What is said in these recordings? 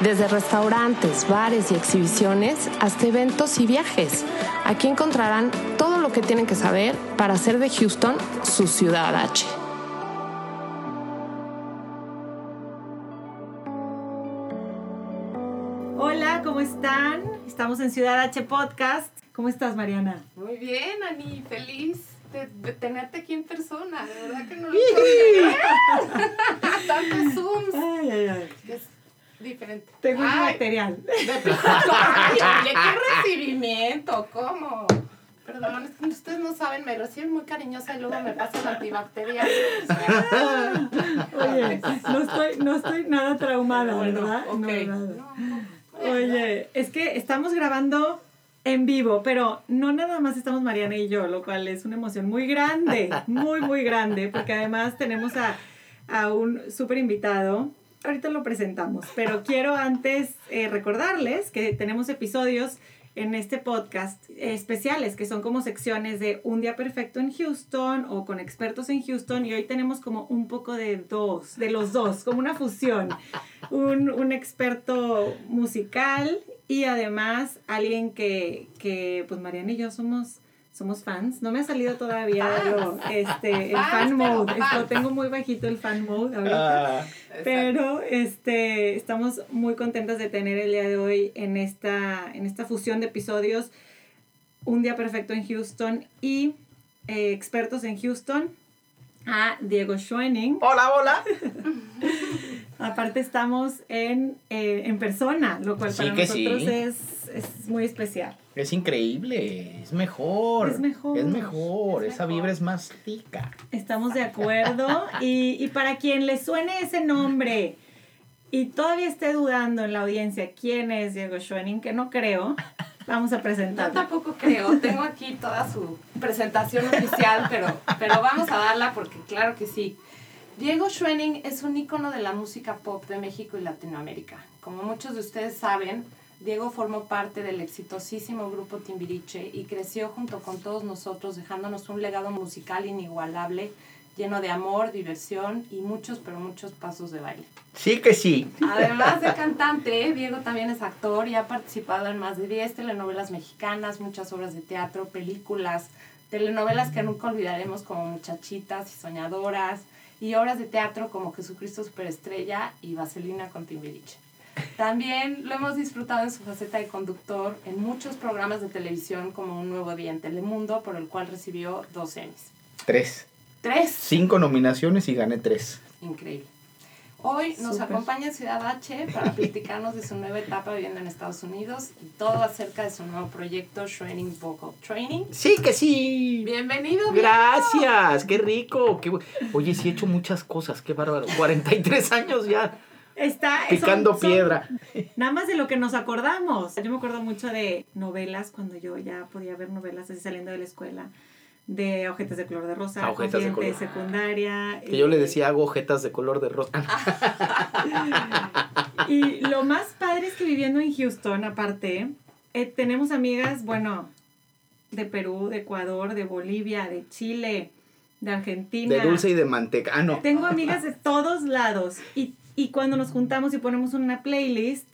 Desde restaurantes, bares y exhibiciones hasta eventos y viajes. Aquí encontrarán todo lo que tienen que saber para hacer de Houston su ciudad H. Hola, ¿cómo están? Estamos en Ciudad H Podcast. ¿Cómo estás, Mariana? Muy bien, Ani, feliz de, de tenerte aquí en persona. De verdad que no lo puedo Tantos Zooms. Ay, ay, ay. Diferente. Tengo un material. oye, qué recibimiento, ¿cómo? Perdón, es que ustedes no saben, me reciben muy cariñosa y luego me pasan antibacterial. Oye, no estoy, no estoy nada traumada, bueno, ¿verdad? No, nada. No, no. Oye, es que estamos grabando en vivo, pero no nada más estamos Mariana y yo, lo cual es una emoción muy grande, muy, muy grande, porque además tenemos a, a un súper invitado. Ahorita lo presentamos, pero quiero antes eh, recordarles que tenemos episodios en este podcast eh, especiales que son como secciones de Un Día Perfecto en Houston o con expertos en Houston y hoy tenemos como un poco de dos, de los dos, como una fusión. Un, un experto musical y además alguien que, que pues Mariana y yo somos somos fans. No me ha salido todavía lo, este, el Fans, fan pero mode. Esto, fans. tengo muy bajito el fan mode ahorita. Ah, Pero este, estamos muy contentas de tener el día de hoy en esta, en esta fusión de episodios Un Día Perfecto en Houston y eh, expertos en Houston a Diego Schwenning. hola, hola. Aparte estamos en, eh, en persona, lo cual Sí para nosotros sí. es, es muy especial. Es increíble, es mejor. Es mejor. Es mejor, Es esa mejor. vibra es más rica. Estamos de acuerdo. Y, y para quien le suene ese nombre y todavía esté dudando en la audiencia quién es Diego Schwenning, que no creo, vamos a Yo presentarlo. tampoco creo, tengo aquí toda su presentación oficial, pero, pero vamos a darla porque claro que sí. Diego Schwenning es un ícono de la música pop de México y Latinoamérica. Como muchos de ustedes saben, Diego formó parte del exitosísimo grupo Timbiriche y creció junto con todos nosotros dejándonos un legado musical inigualable, lleno de amor, diversión y muchos, pero muchos pasos de baile. Sí que sí. Además de cantante, Diego también es actor y ha participado en más de 10 telenovelas mexicanas, muchas obras de teatro, películas, telenovelas que nunca olvidaremos como Muchachitas y Soñadoras, y obras de teatro como Jesucristo Superestrella y Vaselina con Timbiriche. También lo hemos disfrutado en su faceta de conductor en muchos programas de televisión como Un Nuevo Día en Telemundo, por el cual recibió dos Emmys. Tres. ¡Tres! Cinco nominaciones y gané tres. Increíble. Hoy nos Súper. acompaña Ciudad H para platicarnos de su nueva etapa viviendo en Estados Unidos y todo acerca de su nuevo proyecto Training Vocal Training. Sí que sí. Bienvenido. Gracias, qué rico. qué Oye, sí he hecho muchas cosas, qué bárbaro. 43 años ya Está picando son- son piedra. Nada más de lo que nos acordamos. Yo me acuerdo mucho de novelas cuando yo ya podía ver novelas así saliendo de la escuela. De Ojetes de color de rosa, Ah, Ojetas de Confidente color. secundaria. Que yo le y- decía hago ojetas de color de rosa. Y lo más padre es que viviendo en Houston, aparte, eh, tenemos amigas, bueno, de Perú, de Ecuador, de Bolivia, de Chile, de Argentina. De dulce y de manteca. Ah, no. Tengo amigas de todos lados. Y, y cuando nos juntamos y ponemos una playlist,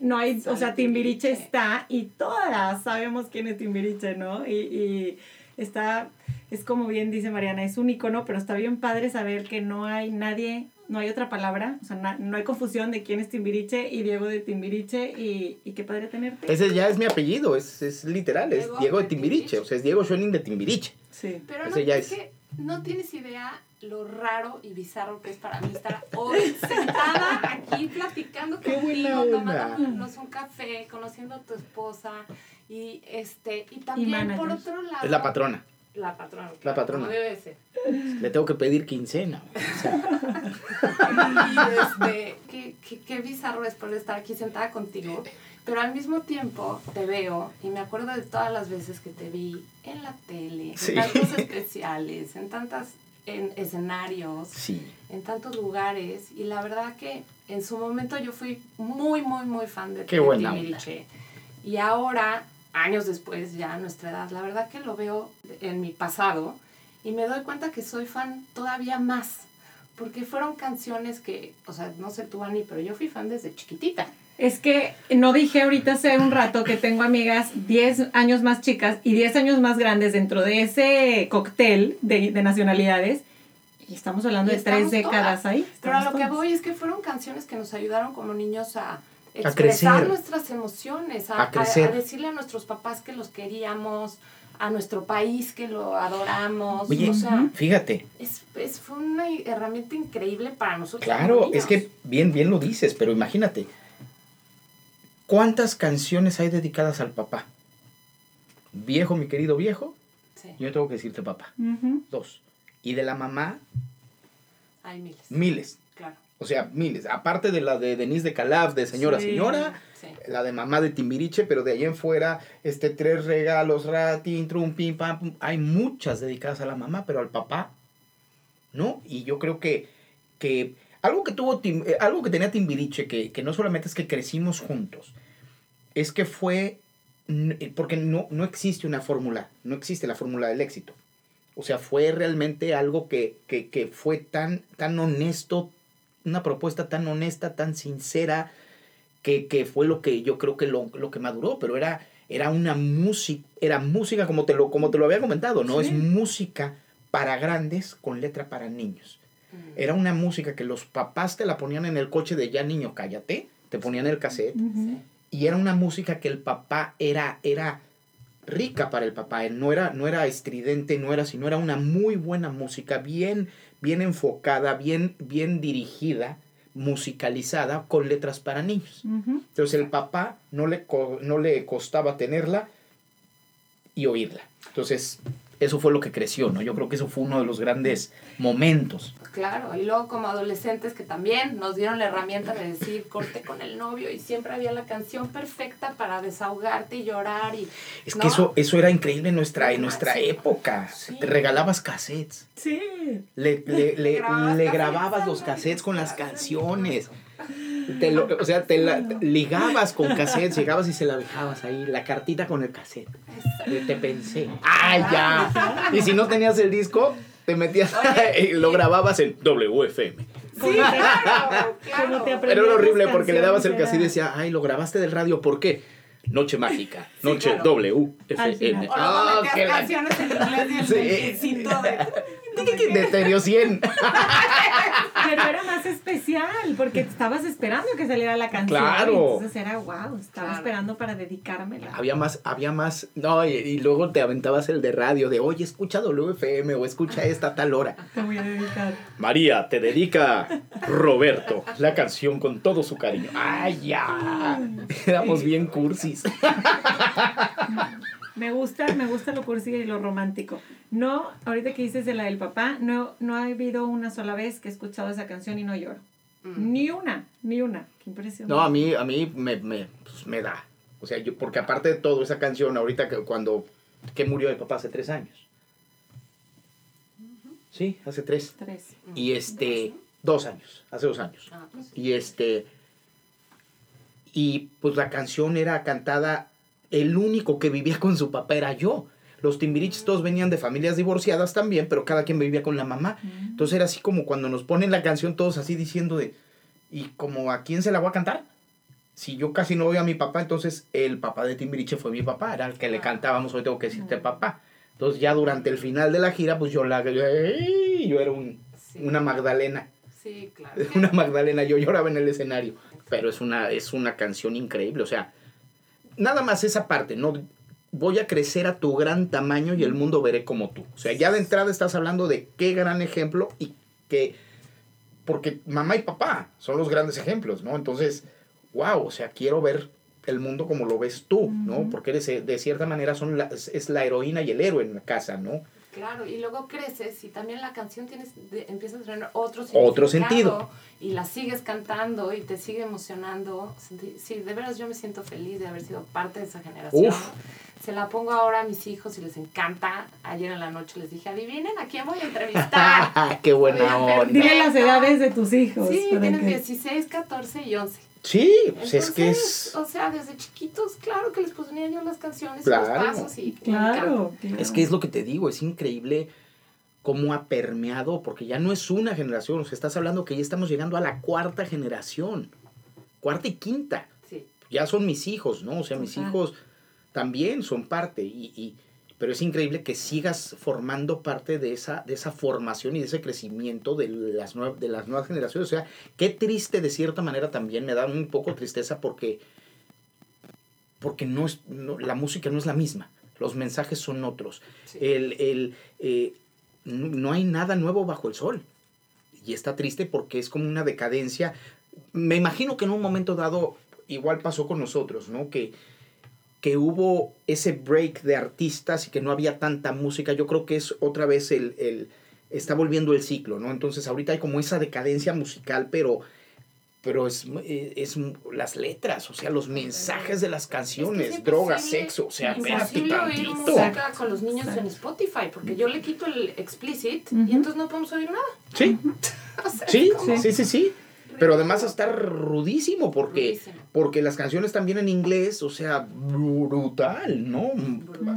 no hay, o sea, Timbiriche Timbiriche. está y todas sabemos quién es Timbiriche, ¿no? Y, y está, es como bien dice Mariana, es un icono, pero está bien padre saber que no hay nadie, no hay otra palabra, o sea, na- no hay confusión de quién es Timbiriche y Diego de Timbiriche y, y qué padre tenerte. Ese ya es mi apellido, es, es literal, es Diego Diego de Timbiriche. Timbiriche. O sea, es Diego Schoening de Timbiriche. Sí. Pero no, Ese ya es es. que no tienes idea lo raro y bizarro que es para mí estar hoy sentada aquí platicando Qué contigo, tomándonos un café, conociendo a tu esposa y este y también por otro lado Es la patrona. la patrona La patrona. debe ser Le tengo que pedir quincena. güey. O sea, y este qué, qué, qué bizarro es poder estar aquí sentada contigo, pero al mismo tiempo te veo y me acuerdo de todas las veces que te vi en la tele, Sí. en tantos especiales, en tantas en escenarios, Sí. en tantos lugares y la verdad que en su momento yo fui muy, muy, muy fan de, Qué de buena Timbiriche. Y ahora, años después, ya a nuestra edad, la verdad que lo veo en mi pasado y me doy cuenta que soy fan todavía más. Porque fueron canciones que, o sea, no sé tú, Ani, pero yo fui fan desde chiquitita. Es que no dije ahorita hace un rato que tengo amigas 10 años más chicas y 10 años más grandes dentro de ese cóctel de, de nacionalidades. Y estamos hablando Y de tres décadas todas. ahí. Pero a lo que voy es que fueron canciones que nos ayudaron como niños a expresar nuestras emociones, a, A crecer. a decirle a nuestros papás que los queríamos, a nuestro país que lo adoramos. Oye, o sea, fíjate, es, es- fue una herramienta increíble para nosotros. como claro, niños. es que bien, bien lo dices, pero imagínate, ¿cuántas canciones hay dedicadas al papá? Viejo, mi querido viejo, Sí, yo tengo que decirte papá, dos. Y de la mamá, hay miles. miles. Claro. O sea, miles. Aparte de la de Denise de Calaf, de señora, Sí. señora, Sí. la de mamá de Timbiriche, pero de ahí en fuera, este, tres regalos, ratin, trum, pim, pam, pum. Hay muchas dedicadas a la mamá, pero al papá, ¿no? Y yo creo que, que algo que tuvo, Tim- eh, algo que tenía Timbiriche, que, que no solamente es que crecimos juntos, es que fue, eh, porque no, no existe una fórmula, no existe la fórmula del éxito. O sea, fue realmente algo que, que, que fue tan, tan honesto, una propuesta tan honesta, tan sincera, que, que fue lo que yo creo que lo, lo que maduró, pero era, era una música, era música como te lo, como te lo había comentado, ¿no? Sí. Es música para grandes con letra para niños. Mm. Era una música que los papás te la ponían en el coche de ya niño, cállate, te ponían el cassette, y era una música que el papá era, era rica para el papá, no era, no era estridente, no era, sino era una muy buena música, bien, bien enfocada, bien, bien dirigida, musicalizada, con letras para niños. Entonces el papá no le, no le costaba tenerla y oírla. Entonces, eso fue lo que creció, ¿no? Yo creo que eso fue uno de los grandes momentos. Claro, y luego como adolescentes que también nos dieron la herramienta de decir corte con el novio y siempre había la canción perfecta para desahogarte y llorar y Es ¿no? que eso, eso era increíble en nuestra, en nuestra Sí. época. Sí. Te regalabas cassettes. Sí. Le, le, le- Grababas le grababas los cassettes con las canciones. Te lo- o sea, te la, ligabas con cassettes, llegabas y se la dejabas ahí, la cartita con el cassette. De te pensé. ¡Ay, ya! Y si no tenías el disco, te metías y lo grababas en WFM. Sí, claro. Pero era horrible porque le dabas el cassette y decía, ay, lo grabaste del radio, ¿por qué? Noche mágica, Sí, noche claro. WFM. Ah, la- canciones en inglés y el de... de Stereo 100. Pero era más especial porque estabas esperando que saliera la canción. Claro. Entonces era wow, estaba Claro. esperando para dedicármela. Había más, había más, no, y, y luego te aventabas el de radio de, oye, escucha WFM o escucha esta a tal hora. Te voy a dedicar. María, te dedica Roberto la canción con todo su cariño. ¡Ay, ya! Éramos bien cursis. Me gusta, me gusta lo cursi y lo romántico. No, ahorita que dices de la del papá, no, no ha habido una sola vez que he escuchado esa canción y no lloro. Mm. Ni una, ni una. Qué impresión. No, a mí, a mí me, me, pues, me da. O sea, yo, porque aparte de todo, esa canción, ahorita que cuando, que murió el papá hace tres años. Sí, hace tres. Tres. Y este, dos años, hace dos años. Ah, pues sí. Y este. Y pues la canción era cantada. El único que vivía con su papá era yo. Los timbiriches todos venían de familias divorciadas también, pero cada quien vivía con la mamá. Entonces era así como cuando nos ponen la canción todos así diciendo de. ¿Y como a quién se la voy a cantar? Si yo casi no veo a mi papá, entonces el papá de Timbiriche fue mi papá, era el que le cantábamos, hoy tengo que decirte papá. Entonces ya durante el final de la gira, pues yo la... Yo era un, Sí. una Magdalena. Sí, claro. Una Magdalena, yo lloraba en el escenario. Pero es una, es una canción increíble, o sea, nada más esa parte, ¿no? Voy a crecer a tu gran tamaño y el mundo veré como tú. O sea, ya de entrada estás hablando de qué gran ejemplo y que, porque mamá y papá son los grandes ejemplos, ¿no? Entonces, wow, o sea, quiero ver el mundo como lo ves tú, ¿no? Porque eres, eh, de cierta manera son la- es la heroína y el héroe en la casa, ¿no? Claro, y luego creces y también la canción tienes, de- empieza a tener otro Otro significado, y la sigues cantando y te sigue emocionando. Sí, de veras yo me siento feliz de haber sido parte de esa generación. Uf. Se la pongo ahora a mis hijos y les encanta. Ayer en la noche les dije, adivinen a quién voy a entrevistar. ¡Qué buena onda! Dile las edades de tus hijos. Sí, tienen que- 16, 14 y 11. Sí, pues es que Entonces, es... O sea, desde chiquitos, claro que les ponía yo las canciones y Claro. los pasos y Claro. Es que es lo que te digo, es increíble cómo ha permeado, porque ya no es una generación, o sea, estás hablando que ya estamos llegando a la cuarta generación, cuarta y quinta, Sí. ya son mis hijos, ¿no? O sea, mis hijos también son parte, y, y- pero es increíble que sigas formando parte de esa, de esa formación y de ese crecimiento de las, de las nuevas generaciones. O sea, qué triste de cierta manera también, me da un poco tristeza porque, porque no es, no- la música no es la misma, los mensajes son otros. Sí. El, el, eh, no no hay nada nuevo bajo el sol. Y está triste porque es como una decadencia. Me imagino que en un momento dado igual pasó con nosotros, ¿no? Que, que hubo ese break de artistas y que no había tanta música. Yo creo que es otra vez el, el está volviendo el ciclo, ¿no? Entonces ahorita hay como esa decadencia musical, pero pero es, eh, es las letras, o sea, los mensajes de las canciones, Es que es droga, imposible- sexo, o sea, espérate imposible oír tantito. música con los niños en Spotify, porque yo le quito el explicit y entonces no podemos oír nada. Sí, O sea, sí, es como- sí, sí, sí. Pero además está rudísimo porque, Rudísimo. porque las canciones también en inglés, o sea, brutal, ¿no?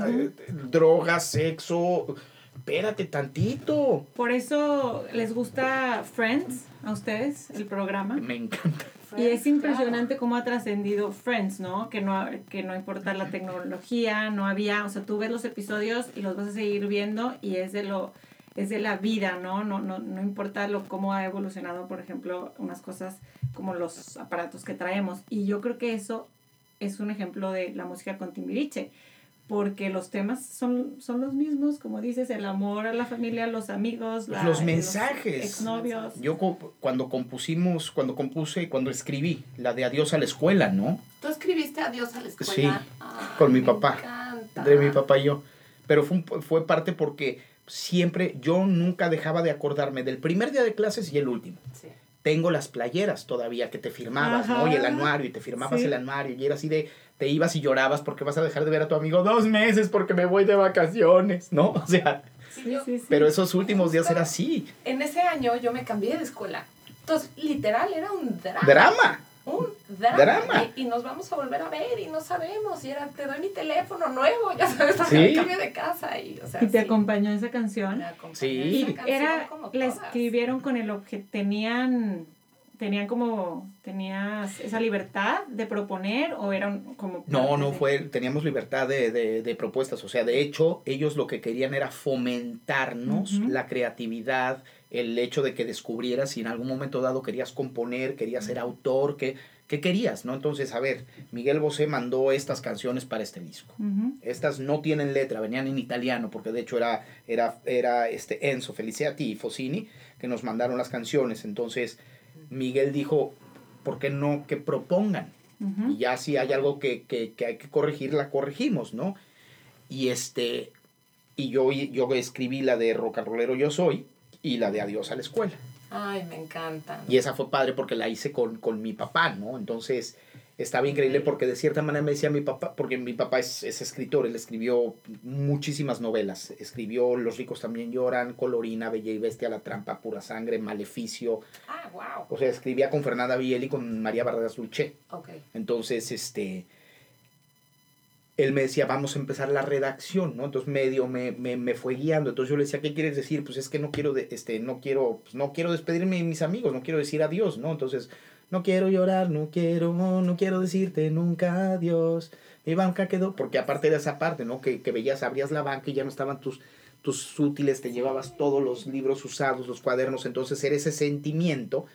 Eh, Droga, sexo, espérate tantito. Por eso les gusta Friends a ustedes, el programa. Me encanta. Y es Friends, impresionante cómo ha trascendido Friends, ¿no? Que no, que no importa la tecnología, no había, o sea, tú ves los episodios y los vas a seguir viendo y es de lo es de la vida, ¿no? No, no, no importa lo, cómo ha evolucionado, por ejemplo, unas cosas como los aparatos que traemos. Y yo creo que eso es un ejemplo de la música con Timbiriche, porque los temas son, son los mismos, como dices, el amor a la familia, los amigos, la- Los mensajes. exnovios. Yo cuando compusimos, cuando compuse, cuando escribí la de Adiós a la escuela, ¿no? Tú escribiste Adiós a la escuela. Sí, Ay, con mi me papá, encanta. de mi papá y yo. Pero fue, fue parte porque siempre, yo nunca dejaba de acordarme del primer día de clases y el último. Sí. Tengo las playeras todavía que te firmabas, ¿no? Y el Ajá. anuario, y te firmabas Sí. el anuario, y era así de, te ibas y llorabas porque vas a dejar de ver a tu amigo dos meses porque me voy de vacaciones, ¿no? O sea, Sí, yo- pero esos últimos días era así, En ese año yo me cambié de escuela. Entonces, literal, era un drama. drama. Un drama. Drama. Y, y nos vamos a volver a ver y no sabemos. Y era, te doy mi teléfono nuevo, ya sabes, Sí. me cambié de casa. Y, o sea, ¿Y te sí, acompañó esa canción? me acompañó Sí. esa Y canción era, como la todas. escribieron con el objeto, tenían, tenían como, tenías esa libertad de proponer o eran como... No, no de- fue, teníamos libertad de, de- de propuestas, o sea, de hecho, ellos lo que querían era fomentarnos la creatividad, el hecho de que descubrieras si en algún momento dado querías componer, querías ser autor, que, ¿qué querías, no? Entonces, a ver, Miguel Bosé mandó estas canciones para este disco. Estas no tienen letra, venían en italiano, porque de hecho era, era, era este Enzo Feliciati y Fosini que nos mandaron las canciones. Entonces, Miguel dijo, ¿por qué no que propongan? Y ya si hay algo que, que, que hay que corregir, la corregimos, ¿no? Y este, y yo, yo escribí la de Rollero Yo Soy y la de Adiós a la Escuela. Ay, me encantan. Y esa fue padre porque la hice con, con mi papá, ¿no? Entonces estaba increíble porque de cierta manera me decía mi papá, porque mi papá es, es escritor, él escribió muchísimas novelas. Escribió Los ricos también lloran, Colorina, Bella y Bestia, La trampa, Pura Sangre, Maleficio. Ah, wow. O sea, escribía con Fernanda Biel y con María Vargas Dulce. Ok. Entonces, este, él me decía, vamos a empezar la redacción, ¿no? Entonces medio me, me, me fue guiando. Entonces yo le decía, ¿qué quieres decir? Pues es que no quiero, de, este, no quiero, pues no quiero despedirme de mis amigos, no quiero decir adiós, ¿no? Entonces, no quiero llorar, no quiero, no quiero decirte nunca adiós. Mi banca quedó, porque aparte de esa parte, ¿no? Que, que veías, abrías la banca y ya no estaban tus, tus útiles, te llevabas todos los libros usados, los cuadernos, entonces era ese sentimiento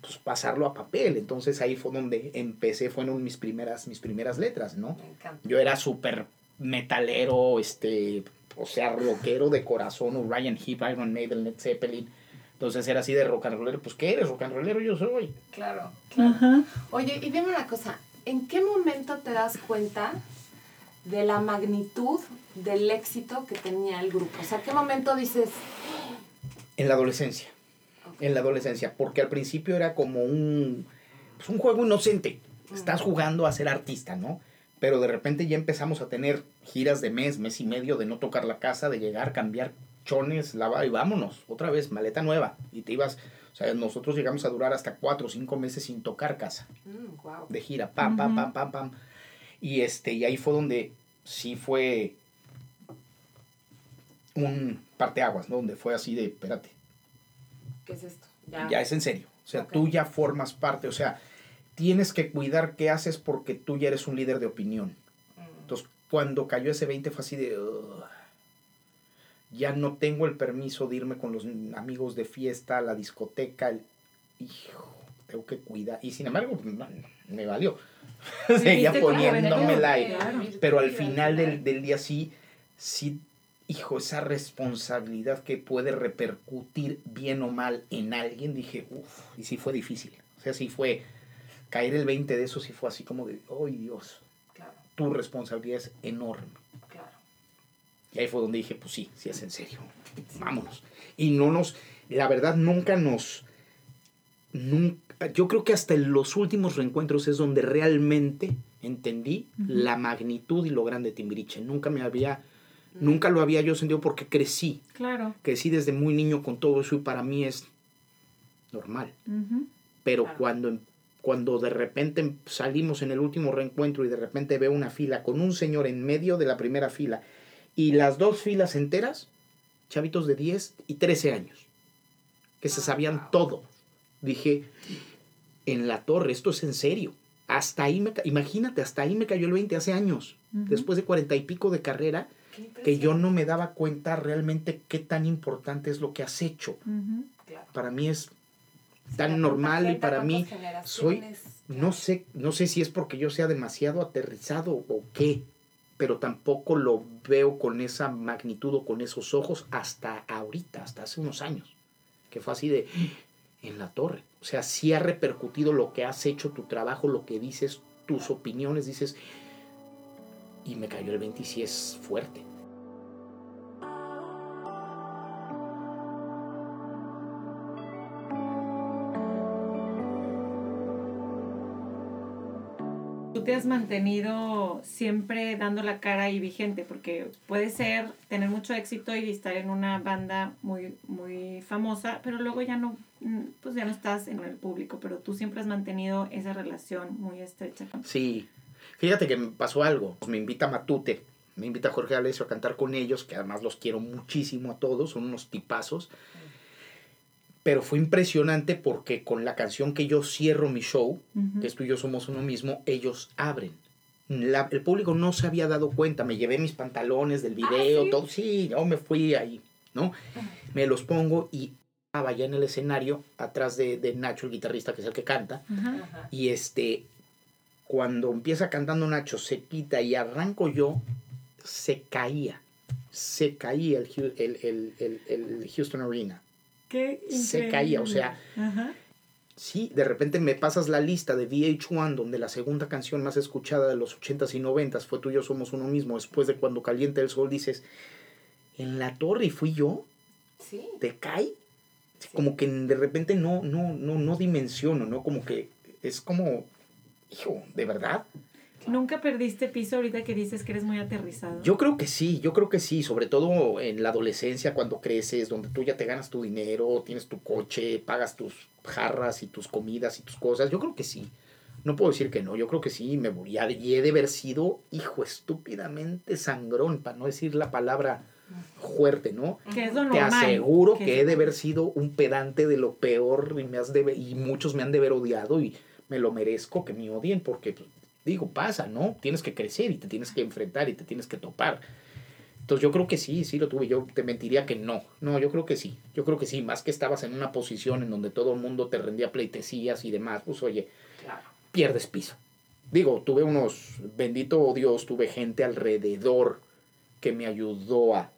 pues pasarlo a papel. Entonces ahí fue donde empecé, fueron mis primeras, mis primeras letras, ¿no? Me encanta. Yo era súper metalero, este, o sea, rockero de corazón, o Ryan Heep, Iron Maiden, Led Zeppelin. Entonces era así de rock and rollero, pues ¿qué eres? Rock and rollero yo soy. Claro, claro. Ajá. Oye, y dime una cosa, ¿en qué momento te das cuenta de la magnitud del éxito que tenía el grupo? O sea, ¿qué momento dices, En la adolescencia. En la adolescencia, porque al principio era como un, pues, un juego inocente. Estás jugando a ser artista, ¿no? Pero de repente ya empezamos a tener giras de mes, mes y medio, de no tocar la casa, de llegar, cambiar chones, lavar y vámonos, otra vez, maleta nueva. Y te ibas, o sea, nosotros llegamos a durar hasta cuatro o cinco meses sin tocar casa, Mm, wow. de gira, pam, pam, pam, pam, pam. Y, este, y ahí fue donde sí fue un parteaguas, ¿no? Donde fue así de, espérate, ¿Qué es esto? ya es en serio. O sea, tú ya formas parte, o sea, tienes que cuidar qué haces porque tú ya eres un líder de opinión. Mm, Entonces, cuando cayó ese 20 fue así de... "Ugh, ya no tengo el permiso de irme con los amigos de fiesta a la discoteca. el- hijo, tengo que cuidar. Y sin embargo, me valió. Seguía ahí. Claro. Pero al final del, del día sí, sí, hijo, esa responsabilidad que puede repercutir bien o mal en alguien, dije, uff, y sí fue difícil. O sea, sí fue, caer el 20 de eso sí fue así como de, ¡ay Dios! Claro, Tu responsabilidad es enorme. claro. Y ahí fue donde dije, pues sí, sí es en serio. Vámonos. Y no nos, la verdad, nunca nos, nunca, yo creo que hasta en los últimos reencuentros es donde realmente entendí la magnitud y lo grande de Timbiriche. Nunca me había, nunca lo había yo sentido porque crecí. Claro. Crecí desde muy niño con todo eso y para mí es normal. Pero Claro. cuando, cuando de repente salimos en el último reencuentro y de repente veo una fila con un señor en medio de la primera fila y las dos filas enteras, chavitos de 10 y 13 años, que se Ah, sabían wow. todo. Dije, en la torre, esto es en serio. Hasta ahí, me, imagínate, hasta ahí me cayó el 20 hace años, después de cuarenta y pico de carrera, que yo no me daba cuenta realmente qué tan importante es lo que has hecho. Claro. Para mí es tan normal y para mí soy no sé, no sé si es porque yo sea demasiado aterrizado o qué, pero tampoco lo veo con esa magnitud o con esos ojos hasta ahorita, hasta hace unos años, que fue así de en la torre. O sea, sí ha repercutido lo que has hecho, tu trabajo, lo que dices, tus opiniones, dices, y me cayó el 20 y sí es fuerte. Tú te has mantenido siempre dando la cara y vigente, porque puede ser tener mucho éxito y estar en una banda muy, muy famosa, pero luego ya no, pues ya no estás en el público, pero tú siempre has mantenido esa relación muy estrecha. Sí, fíjate que me pasó algo. Me invita Matute, me invita Jorge Alessio a cantar con ellos, que además los quiero muchísimo a todos, son unos tipazos. Pero fue impresionante porque con la canción que yo cierro mi show, que es tú y yo somos uno mismo, ellos abren. La- el público no se había dado cuenta, me llevé mis pantalones del video, ¿sí? todo, sí, yo me fui ahí, ¿no? Me los pongo y estaba ya en el escenario, atrás de, de Nacho, el guitarrista, que es el que canta, y este, cuando empieza cantando Nacho, se quita y arranco yo, se caía. Se caía el, el, el, el, el Houston Arena. Qué Se caía, o sea, Ajá. Sí, de repente me pasas la lista de VH1, donde la segunda canción más escuchada de los 80s y 90s fue Tú y yo somos uno mismo. Después de cuando calienta el sol, dices, en la torre y fui yo, Sí. te cae. Como que de repente no, no, no, no dimensiono, ¿no? Como que es como, hijo, ¿de verdad? ¿Nunca perdiste piso ahorita que dices que eres muy aterrizado? Yo creo que sí, yo creo que sí, sobre todo en la adolescencia, cuando creces, donde tú ya te ganas tu dinero, tienes tu coche, pagas tus jarras y tus comidas y tus cosas, yo creo que sí. No puedo decir que no, yo creo que sí, me y he de haber sido, hijo, estúpidamente sangrón, para no decir la palabra fuerte, ¿no? Que es lo Te aseguro que es he de haber sido un pedante de lo peor y, me has de, y muchos me han de haber odiado y me lo merezco que me odien porque, pues, digo, pasa, ¿no? Tienes que crecer y te tienes que enfrentar y te tienes que topar. Entonces yo creo que sí, sí lo tuve. Yo te mentiría que no. No, yo creo que sí. Yo creo que sí. Más que estabas en una posición en donde todo el mundo te rendía pleitesías y demás, pues oye, Claro. pierdes piso. Digo, tuve unos, bendito Dios, tuve gente alrededor que me ayudó a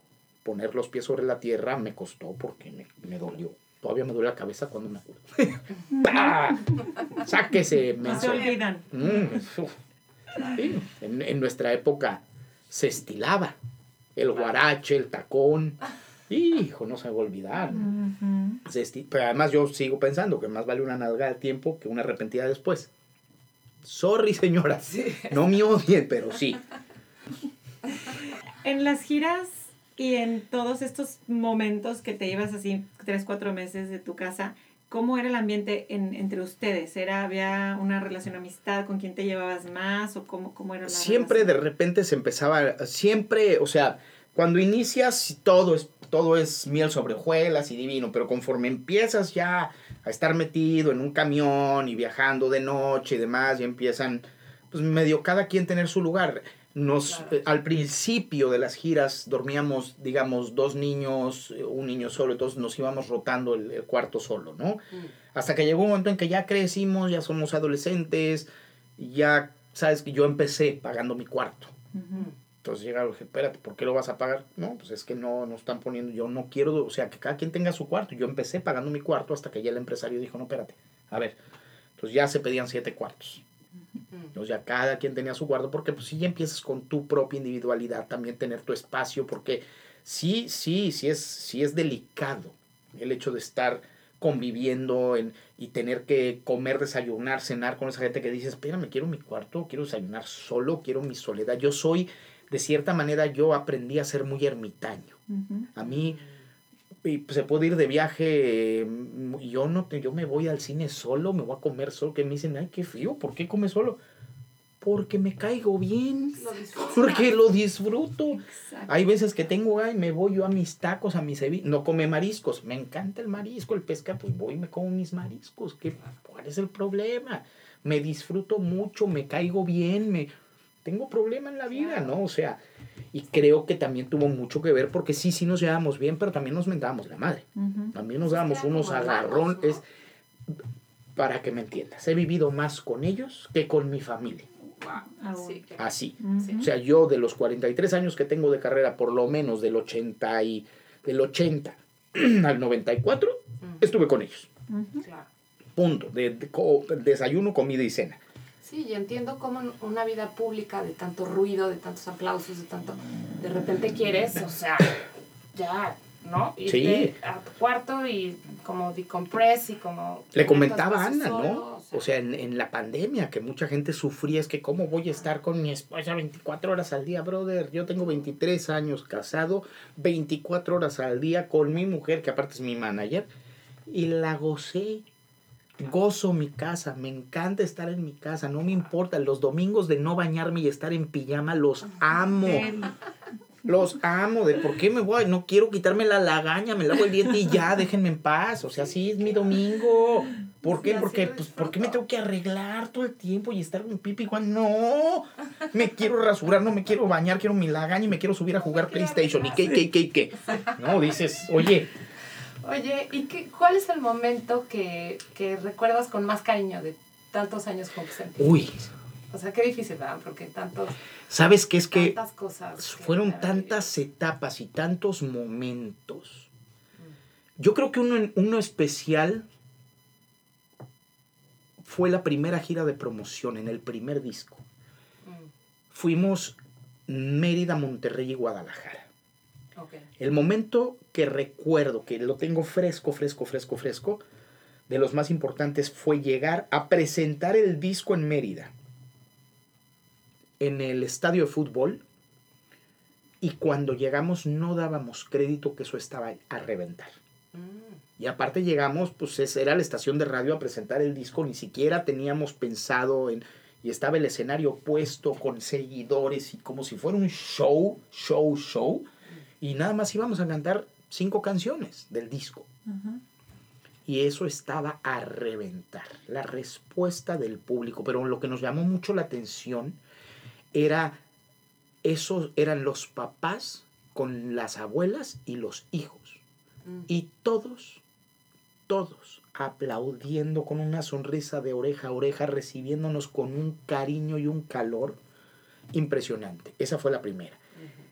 poner los pies sobre la tierra. Me costó porque me, me dolió. Todavía me duele la cabeza cuando me acuerdo. ¡Pah! ¡Sáquese, No menso! se olvidan. Mm. Sí, en, en nuestra época se estilaba el guarache, el tacón, Hijo, no se me va a olvidar. Se Pero además yo sigo pensando que más vale una nalgada de tiempo que una arrepentida después. Sorry, señora. No me odien, pero sí. En las giras y en todos estos momentos que te ibas así tres, cuatro meses de tu casa, ¿cómo era el ambiente en- entre ustedes? ¿Era, ¿Había una relación amistad? ¿Con quién te llevabas más? ¿O cómo, cómo era la Siempre de repente se empezaba, siempre, o sea, cuando inicias todo es, todo es miel sobre hojuelas y divino, pero conforme empiezas ya a estar metido en un camión y viajando de noche y demás, ya empiezan, pues medio cada quien tener su lugar. Nos, Claro. eh, al principio de las giras dormíamos, digamos, dos niños, eh, un niño solo, entonces nos íbamos rotando el, el cuarto solo, ¿no? Mm. Hasta que llegó un momento en que ya crecimos, ya somos adolescentes, ya sabes que yo empecé pagando mi cuarto. Ujú. Entonces llegaron espérate, ¿por qué lo vas a pagar? No, pues es que no, no están poniendo, yo no quiero, o sea, que cada quien tenga su cuarto. Yo empecé pagando mi cuarto hasta que ya el empresario dijo, no, espérate, a ver. Entonces ya se pedían siete cuartos. Entonces ya cada quien tenía su cuarto, porque pues si ya empiezas con tu propia individualidad, también tener tu espacio, porque sí, sí, sí es, sí es delicado el hecho de estar conviviendo en, y tener que comer, desayunar, cenar con esa gente que dice, espérame, quiero mi cuarto, quiero desayunar solo, quiero mi soledad. Yo soy, de cierta manera, yo aprendí a ser muy ermitaño. A mí y, se puede ir de viaje mm, yo no te, yo me voy al cine solo, me voy a comer solo, que me dicen, ay, qué frío, ¿por qué comes solo? Porque me caigo bien, Lo porque lo disfruto. Exacto. Hay veces que tengo ay, me voy yo a mis tacos, a mis no come mariscos, me encanta el marisco, el pescado, pues voy y me como mis mariscos, ¿qué, ¿cuál es el problema? Me disfruto mucho, me caigo bien, me tengo problema en la vida, ¿no? O sea, y creo que también tuvo mucho que ver porque sí, sí nos llevábamos bien, pero también nos mentábamos la madre. También nos dábamos unos agarrones. ¿no? Para que me entiendas, he vivido más con ellos que con mi familia. Claro. Así. Ujú. O sea, yo de los 43 años que tengo de carrera, por lo menos del 80 y del 80 al 94, estuve con ellos. Punto. De, desayuno, comida y cena. Sí, y entiendo cómo una vida pública de tanto ruido, de tantos aplausos, de tanto... De repente quieres, o sea, ya, ¿no? Irte a tu cuarto y como decompress y como... Le comentaba Ana, solo, ¿no? O sea, en, en la pandemia, que mucha gente sufría, es que cómo voy a estar con mi esposa 24 horas al día, brother. Yo tengo 23 años casado, 24 horas al día con mi mujer, que aparte es mi manager, y la gocé. Gozo mi casa, me encanta estar en mi casa, no me importa. Los domingos de no bañarme y estar en pijama los amo. Los amo, de por qué me voy, no quiero quitarme la lagaña, me lavo el diente y ya, déjenme en paz. O sea, sí es mi domingo. ¿Por qué? Porque, pues, ¿por qué me tengo que arreglar todo el tiempo y estar con pipi igual? No, me quiero rasurar, no me quiero bañar, quiero mi lagaña y me quiero subir a jugar PlayStation. ¿Y qué, qué, qué, qué? No, dices, oye, Oye, ¿y qué, cuál es el momento que, que recuerdas con más cariño de tantos años con Vicente? uy, O sea, qué difícil, ¿verdad? Porque tantos, ¿sabes qué es que tantas cosas. fueron tantas etapas y tantos momentos. Yo creo que uno, uno especial fue la primera gira de promoción en el primer disco. vivido. Fuimos Mérida, Monterrey y Guadalajara. El momento que recuerdo, que lo tengo fresco, fresco, fresco, fresco, de los más importantes fue llegar a presentar el disco en Mérida, en el estadio de fútbol, y cuando llegamos no dábamos crédito que eso estaba a reventar. Mm, Y aparte llegamos, pues esa era la estación de radio a presentar el disco, ni siquiera teníamos pensado en... Y estaba el escenario puesto con seguidores y como si fuera un show, show, show. Y nada más íbamos a cantar cinco canciones del disco. Y eso estaba a reventar, la respuesta del público. Pero lo que nos llamó mucho la atención era, esos eran los papás con las abuelas y los hijos. mm. Y todos, todos aplaudiendo con una sonrisa de oreja a oreja, recibiéndonos con un cariño y un calor impresionante. Esa fue la primera.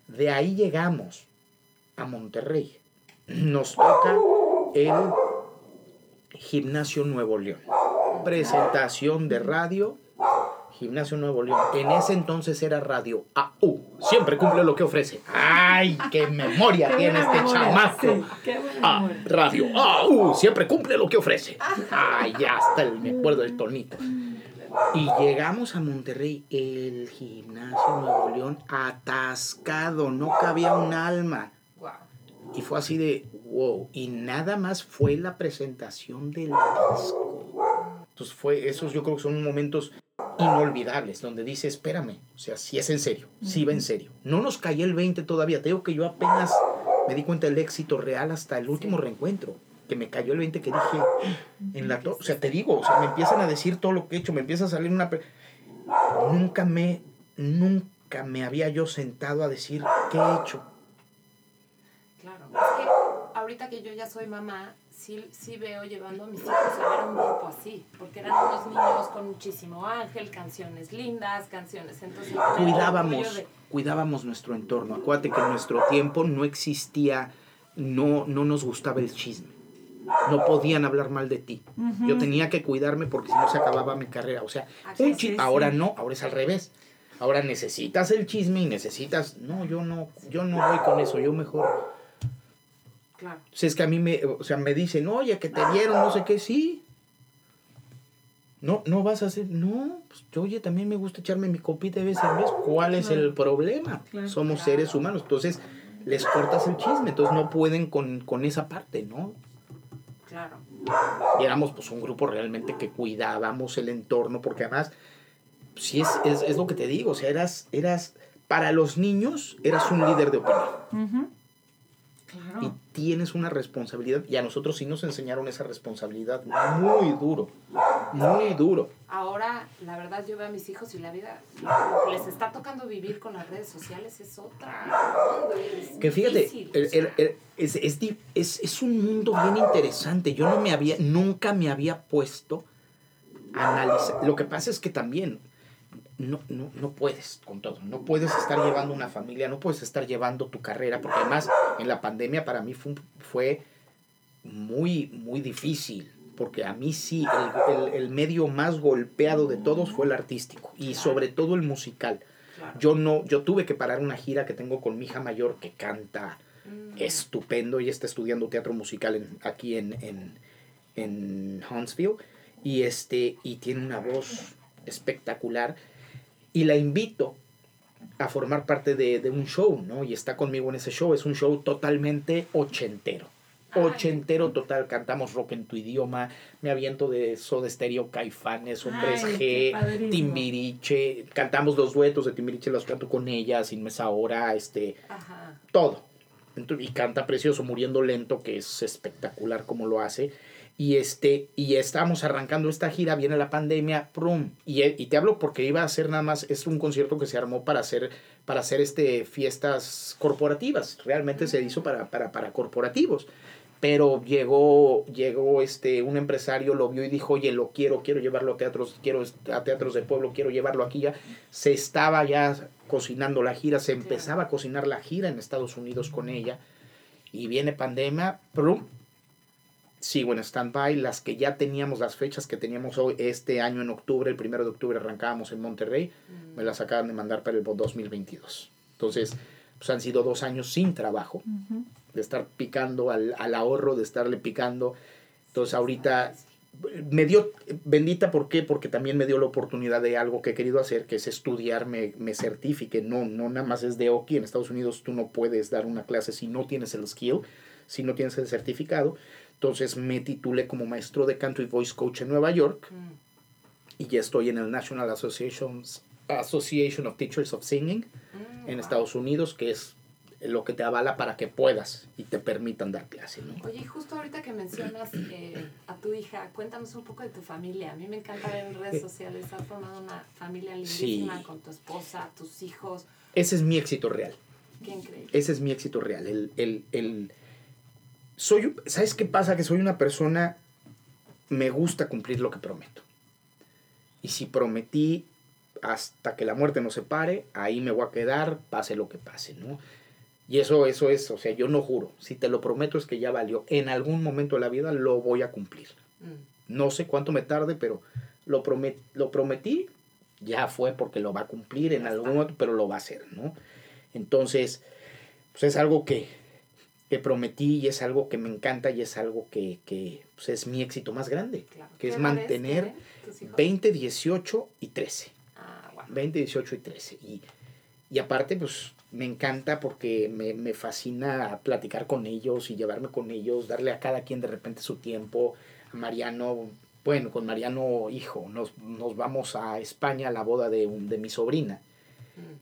De ahí llegamos a Monterrey. Nos toca el Gimnasio Nuevo León. Presentación de radio, Gimnasio Nuevo León. En ese entonces era Radio AU. Siempre cumple lo que ofrece. ¡Ay, qué memoria Qué tiene este memoria, chamaco! sí, qué buena Ah. Radio AU. Siempre cumple lo que ofrece. ¡Ay, ya está! el- me acuerdo del tonito. Y llegamos a Monterrey, el gimnasio Nuevo León atascado, no cabía un alma. Y fue así de wow. Y nada más fue la presentación del disco. Entonces fue, esos yo creo que son momentos inolvidables, donde dice, espérame, o sea, si es en serio, si va en serio. No nos cayó el 20 todavía, te digo que yo apenas me di cuenta del éxito real hasta el último reencuentro, que me cayó el 20 que dije, en la o sea, te digo, o sea, me empiezan a decir todo lo que he hecho, me empieza a salir una... Nunca me, nunca me había yo sentado a decir, ¿qué he hecho? Es que ahorita que yo ya soy mamá, sí, sí veo llevando a mis hijos a ver un grupo así. Porque eran unos niños con muchísimo ángel, canciones lindas, canciones. Entonces, cuidábamos, de- cuidábamos nuestro entorno. Acuérdate que en nuestro tiempo no existía, no, no nos gustaba el chisme. No podían hablar mal de ti. Yo tenía que cuidarme porque si no se acababa mi carrera. O sea, un sí, ahora sí. no, ahora es al revés. Ahora necesitas el chisme y necesitas. No, yo no, yo no voy con eso. Yo mejor. Claro. Si es que a mí me, o sea, me dicen, oye, que te vieron, no sé qué, sí. No, no vas a hacer, no, pues yo, oye, también me gusta echarme mi copita de vez en vez. ¿Cuál es el problema? Claro. Somos seres humanos, entonces les cortas el chisme, entonces no pueden con, con esa parte, ¿no? Claro. Y éramos pues un grupo realmente que cuidábamos el entorno, porque además, sí es, es, es lo que te digo, o sea, eras, eras, para los niños, eras un líder de opinión Claro. tienes una responsabilidad y a nosotros sí nos enseñaron esa responsabilidad muy duro, muy duro. Ahora, la verdad, yo veo a mis hijos y la vida, lo que les está tocando vivir con las redes sociales es otra es Que fíjate, difícil, el- es, es- es un mundo bien interesante. Yo no me había, nunca me había puesto a analizar. Lo que pasa es que también no, no, no puedes con todo. No puedes estar llevando una familia, no puedes estar llevando tu carrera, porque además en la pandemia para mí fue, fue muy, muy difícil. Porque a mí sí, el, el- el medio más golpeado de todos fue el artístico y sobre todo el musical. Yo no, yo tuve que parar una gira que tengo con mi hija mayor que canta Mm, estupendo. Ella está estudiando teatro musical en- aquí en, en, en Huntsville y, este, y tiene una voz espectacular. Y la invito a formar parte de, de un show, ¿no? Y está conmigo en ese show. Es un show totalmente ochentero. Ay. Ochentero total, cantamos rock en tu idioma, me aviento de Soda Stereo, Caifanes, Hombres Ay, G. Timbiriche, cantamos los duetos de Timbiriche, los canto con ella, Sin Mesa Ahora, este, Ajá. todo. Y canta precioso, muriendo lento, que es espectacular como lo hace. Y este, y estamos arrancando esta gira, viene la pandemia, prum. Y, e- y te hablo porque iba a ser nada más, es un concierto que se armó para hacer, para hacer este, fiestas corporativas. Realmente se hizo para, para, para corporativos. Pero llegó, llegó este, un empresario, lo vio y dijo, oye, lo quiero, quiero llevarlo a teatros, quiero a teatros de pueblo, quiero llevarlo aquí ya. Se estaba ya cocinando la gira, se empezaba a cocinar la gira en Estados Unidos con ella. Y viene pandemia, prum, sigo en stand-by. Las que ya teníamos, las fechas que teníamos hoy, este año en octubre, el primero de octubre arrancábamos en Monterrey, me las acaban de mandar para el 2022. Entonces, pues han sido dos años sin trabajo, Ujú. de estar picando al, al ahorro, de estarle picando. Entonces, ahorita me dio, bendita, ¿por qué? Porque también me dio la oportunidad de algo que he querido hacer, que es estudiar, me, me certifique. No, no nada más es de Oki. En Estados Unidos tú no puedes dar una clase si no tienes el skill, si no tienes el certificado. Entonces me titulé como maestro de canto y voice coach en Nueva York Mm, y ya estoy en el National Associations, Association of Teachers of Singing mm, en wow. Estados Unidos, que es lo que te avala para que puedas y te permitan dar clase. ¿no? Oye, y justo ahorita que mencionas eh, a tu hija, cuéntanos un poco de tu familia. A mí me encanta ver en redes sociales, has formado una familia lindísima Sí. con tu esposa, tus hijos. Ese es mi éxito real. Qué increíble. Ese es mi éxito real. El, el, el- soy, ¿Sabes qué pasa? Que soy una persona, me gusta cumplir lo que prometo. Y si prometí hasta que la muerte nos separe, ahí me voy a quedar, pase lo que pase, ¿no? Y eso, eso es, o sea, yo no juro. Si te lo prometo es que ya valió. En algún momento de la vida lo voy a cumplir. Mm, No sé cuánto me tarde, pero lo, promet- lo prometí ya fue porque lo va a cumplir en algún momento, pero lo va a hacer, ¿no? Entonces, pues es algo que, que prometí y es algo que me encanta y es algo que, que pues es mi éxito más grande, Claro. que ¿Qué es mantener tienen tus hijos? 20, 18 y 13. Ah, bueno. 20, 18 y 13. Y, y aparte, pues me encanta porque me, me fascina platicar con ellos y llevarme con ellos, darle a cada quien de repente su tiempo. A Mariano, bueno, con Mariano, hijo, nos, nos vamos a España a la boda de, un- de mi sobrina. Mm.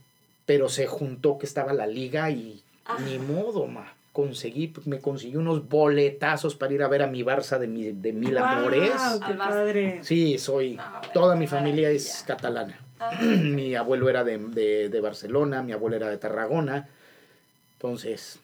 Pero se juntó que estaba la liga y Ah. ni modo, ma. Conseguí, pues, me conseguí unos boletazos para ir a ver a mi Barça de, mi, de mil Guau, amores. ¡Qué padre! Sí, soy. Bueno, toda mi familia es catalana. Ah, mi abuelo era de, de, de Barcelona, mi abuelo era de Tarragona. Entonces,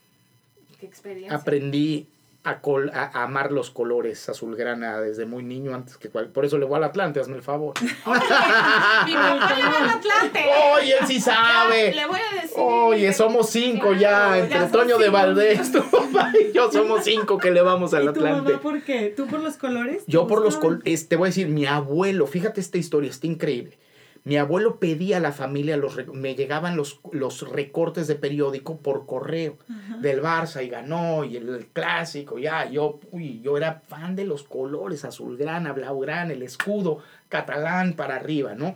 qué experiencia. aprendí a, col- a- a amar los colores azulgrana desde muy niño, antes que cual, Por eso le voy al Atlante, hazme el favor. Mi papá le va al Atlante. Oye, él sí sabe. Le voy a decir. Oye, somos cinco ya, entre Toño de. Valdés, tu papá y yo somos cinco que le vamos al ¿Y tu Atlante. mamá por qué? ¿Tú por los colores? ¿Te Yo por los colores, te voy a decir, mi abuelo, fíjate esta historia, está increíble. Mi abuelo pedía a la familia, los, me llegaban los, los recortes de periódico por correo del Barça y ganó y el, el clásico, ya, yo, uy, yo era fan de los colores, azulgrana, blaugrana, el escudo catalán para arriba, ¿no?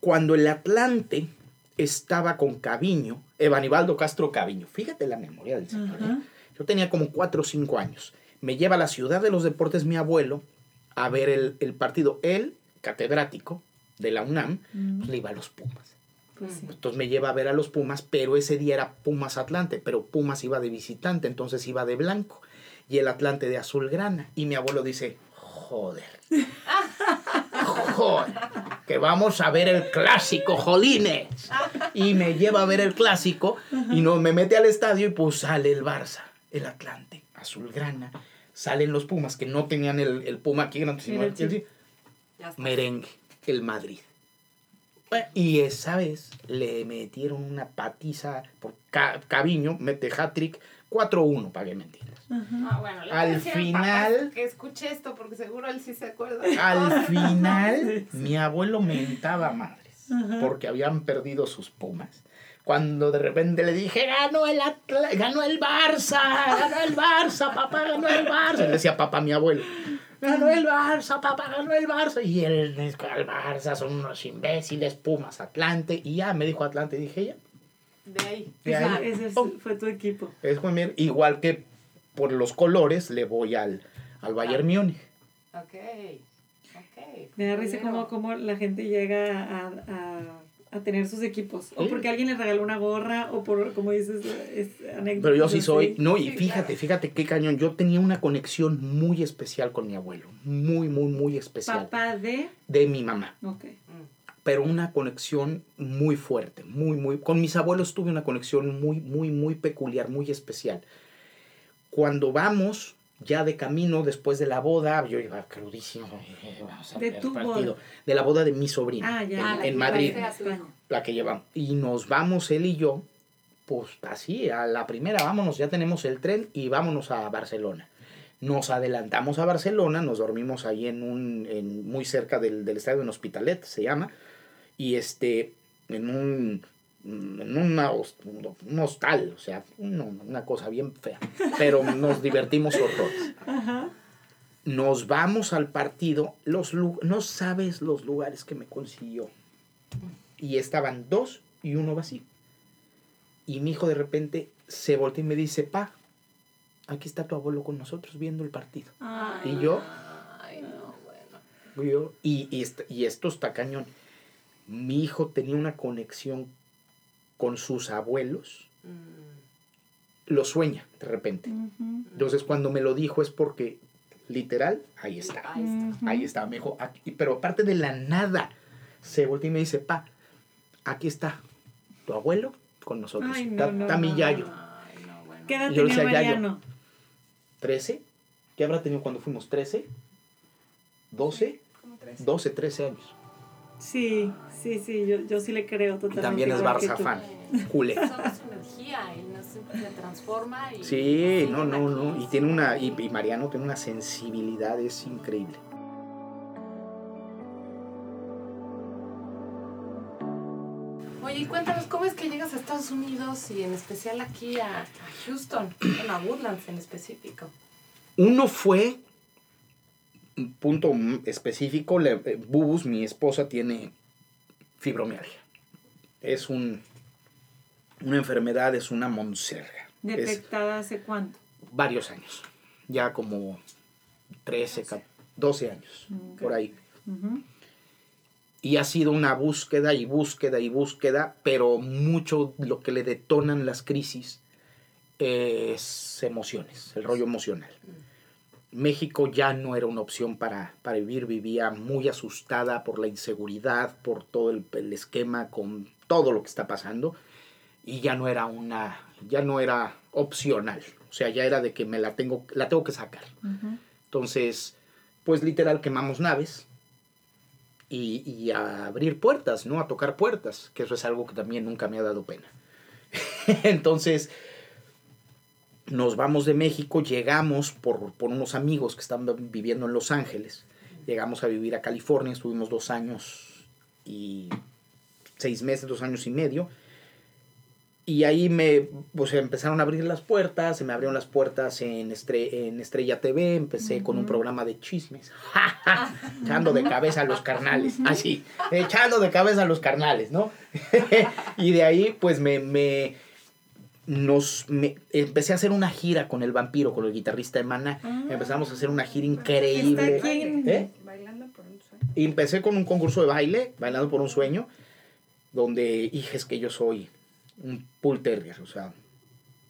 Cuando el Atlante estaba con Caviño, Evanibaldo Castro Caviño, fíjate la memoria del señor, ¿eh? Yo tenía como 4 o 5 años. Me lleva a la ciudad de los deportes mi abuelo a ver el, el partido. Él, catedrático de la UNAM, Mm, pues, le iba a los Pumas. Pues sí. Entonces me lleva a ver a los Pumas, pero ese día era Pumas Atlante, pero Pumas iba de visitante, entonces iba de blanco. Y el Atlante de azulgrana. Y mi abuelo dice, joder. Joder. Que vamos a ver el clásico, jolines. Y me lleva a ver el clásico y no, me mete al estadio y pues sale el Barça, el Atlante, azulgrana. Salen los Pumas, que no tenían el, el Puma aquí grande, sino Era merengue, el Madrid. Y esa vez le metieron una patiza por Ca- Caviño, mete hat-trick, 4-1, para que me entiendas. Ah, bueno, Al final- que escuche esto porque seguro él sí se acuerda. Al final, Sí. mi abuelo mentaba madres, porque habían perdido sus pumas. Cuando de repente le dije, ganó el, Atla- ganó el Barça, ganó el Barça, papá, ganó el Barça. Le decía papá a mi abuelo, ganó el Barça, papá, ganó el Barça. Y él, el Barça son unos imbéciles, Pumas, Atlante. Y ya me dijo Atlante, dije, ya, De ahí. de Ese- ahí. ese es- Oh. fue tu equipo. Es muy bien. Igual que por los colores le voy al, al Bayern Múnich. Ok. Ok. Me da risa cómo, cómo la gente llega a, a, a tener sus equipos. O porque alguien le regaló una gorra, o por, como dices, es anécdota. Pero yo sí soy, no, y fíjate, fíjate qué cañón, yo tenía una conexión muy especial con mi abuelo, muy, muy, muy especial, Papá de... de mi mamá, Ok. pero una conexión muy fuerte, muy, muy, con mis abuelos tuve una conexión muy, muy, muy peculiar, muy especial. Cuando vamos ya de camino después de la boda, yo iba crudísimo, eh, vamos a ¿De tu partido, boda? de la boda de mi sobrina Ah, ya. en, Ah, Madrid la que llevamos. Y nos vamos él y yo, pues así, a la primera, vámonos, ya tenemos el tren y vámonos a Barcelona. Nos adelantamos a Barcelona, nos dormimos ahí en un, en, muy cerca del, del estadio en Hospitalet, se llama, y este, en un, en una un hostal, o sea, una, cosa bien fea, pero nos divertimos horrores. Ajá. Nos vamos al partido, los no sabes los lugares que me consiguió. Y estaban dos y uno vacío. Y mi hijo de repente se voltea y me dice, pa, aquí está tu abuelo con nosotros viendo el partido. Ay, Y yo, Ay, no, bueno. y yo- y, y esto está cañón. Mi hijo tenía una conexión con sus abuelos. Mm, Lo sueña de repente. Entonces cuando me lo dijo es porque, literal, ahí está. Ahí está. ujú. Ahí está, me dijo, aquí- pero aparte de la nada, se voltea y me dice, pa, aquí está tu abuelo con nosotros. Ay, no, está, no, está mi no, yayo. Ay, no, bueno. ¿Qué edad Yo tenía. Mariano? ¿13? ¿Qué habrá tenido cuando fuimos? ¿13? ¿12? ¿Cómo tres? 12, 13 años. Sí, sí, sí, yo, yo sí le creo Y totalmente. también es Barça fan, culé. Energía y no se, se transforma y Sí, no, no, no. Y tiene una, y, Mariano tiene una sensibilidad, es increíble. Oye, y cuéntanos, ¿cómo es que llegas a Estados Unidos y en especial aquí a, a Houston, en a Woodlands en específico? Uno fue, un punto específico, le- eh, Bubus, mi esposa, tiene fibromialgia. Es un, una enfermedad, es una monserga. Es ¿Detectada hace cuánto? varios años, ya como 13, ca- 12 años, Ok. por ahí. Y ha sido una búsqueda y búsqueda y búsqueda, pero mucho lo que le detonan las crisis es emociones, el rollo emocional. México ya no era una opción para, para vivir, vivía muy asustada por la inseguridad, por todo el, el esquema, con todo lo que está pasando, y ya no era una, ya no era opcional, o sea, ya era de que me la tengo, la tengo que sacar. Entonces, pues literal quemamos naves y, y a abrir puertas, ¿no? A tocar puertas, que eso es algo que también nunca me ha dado pena. Entonces, nos vamos de México, llegamos por, por unos amigos que están viviendo en Los Ángeles, llegamos a vivir a California, estuvimos dos años y seis meses, dos años y medio. Y ahí me pues, empezaron a abrir las puertas, se me abrieron las puertas en, Estre- en Estrella TV, empecé con un programa de chismes, echando de cabeza a los carnales, así, echando de cabeza a los carnales, ¿no? y de ahí pues me, me, nos, me- empecé a hacer una gira con el vampiro, con el guitarrista de Maná, empezamos a hacer una gira increíble. Está aquí en- ¿Eh? Bailando por un sueño. Y empecé con un concurso de baile, Bailando por un Sueño, donde dije es que yo soy un pull terrier, o sea,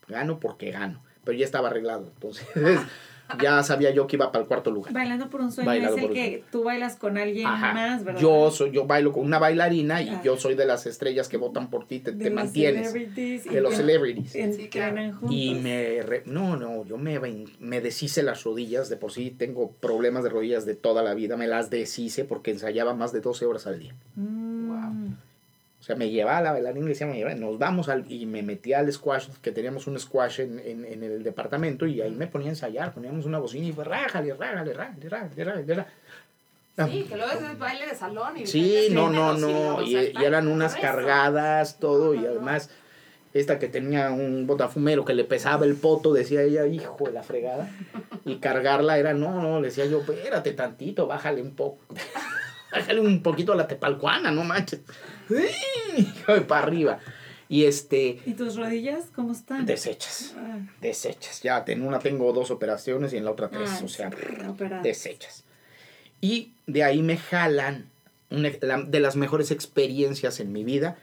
gano porque gano, pero ya estaba arreglado, entonces ya sabía yo que iba para el cuarto lugar. Bailando por un sueño Bailando es el que tú bailas con alguien Ajá. más, ¿verdad? Yo soy, yo bailo con una bailarina y yo soy de las estrellas que votan por ti, te, De te los mantienes. celebrities De los que celebrities. Y me, re- no, no, yo me, me deshice las rodillas, de por sí tengo problemas de rodillas de toda la vida, me las deshice porque ensayaba más de 12 horas al día. Mm. O sea, me llevaba la bailarina y decía, me llevaba, nos vamos al, y me metí al squash, que teníamos un squash en, en, en el departamento y ahí me ponía a ensayar, poníamos una bocina y fue rájale, rájale, rájale, rájale, rájale, rájale. Sí, que luego es baile de salón y Sí, no, no, no, hilos, y, o eran unas cargadas, todo, y además esta que tenía un botafumero que le pesaba el poto, decía ella, hijo de la fregada, y cargarla era, no, no, le decía yo, espérate tantito, bájale un poco, bájale un poquito a la tepalcuana, no manches, para arriba, y este, ¿Y tus rodillas cómo están? deshechas, Ah, deshechas, ya, en una tengo dos operaciones y en la otra tres, ah, o sea, operadas. desechas. Y de ahí me jalan una la- de las mejores experiencias en mi vida.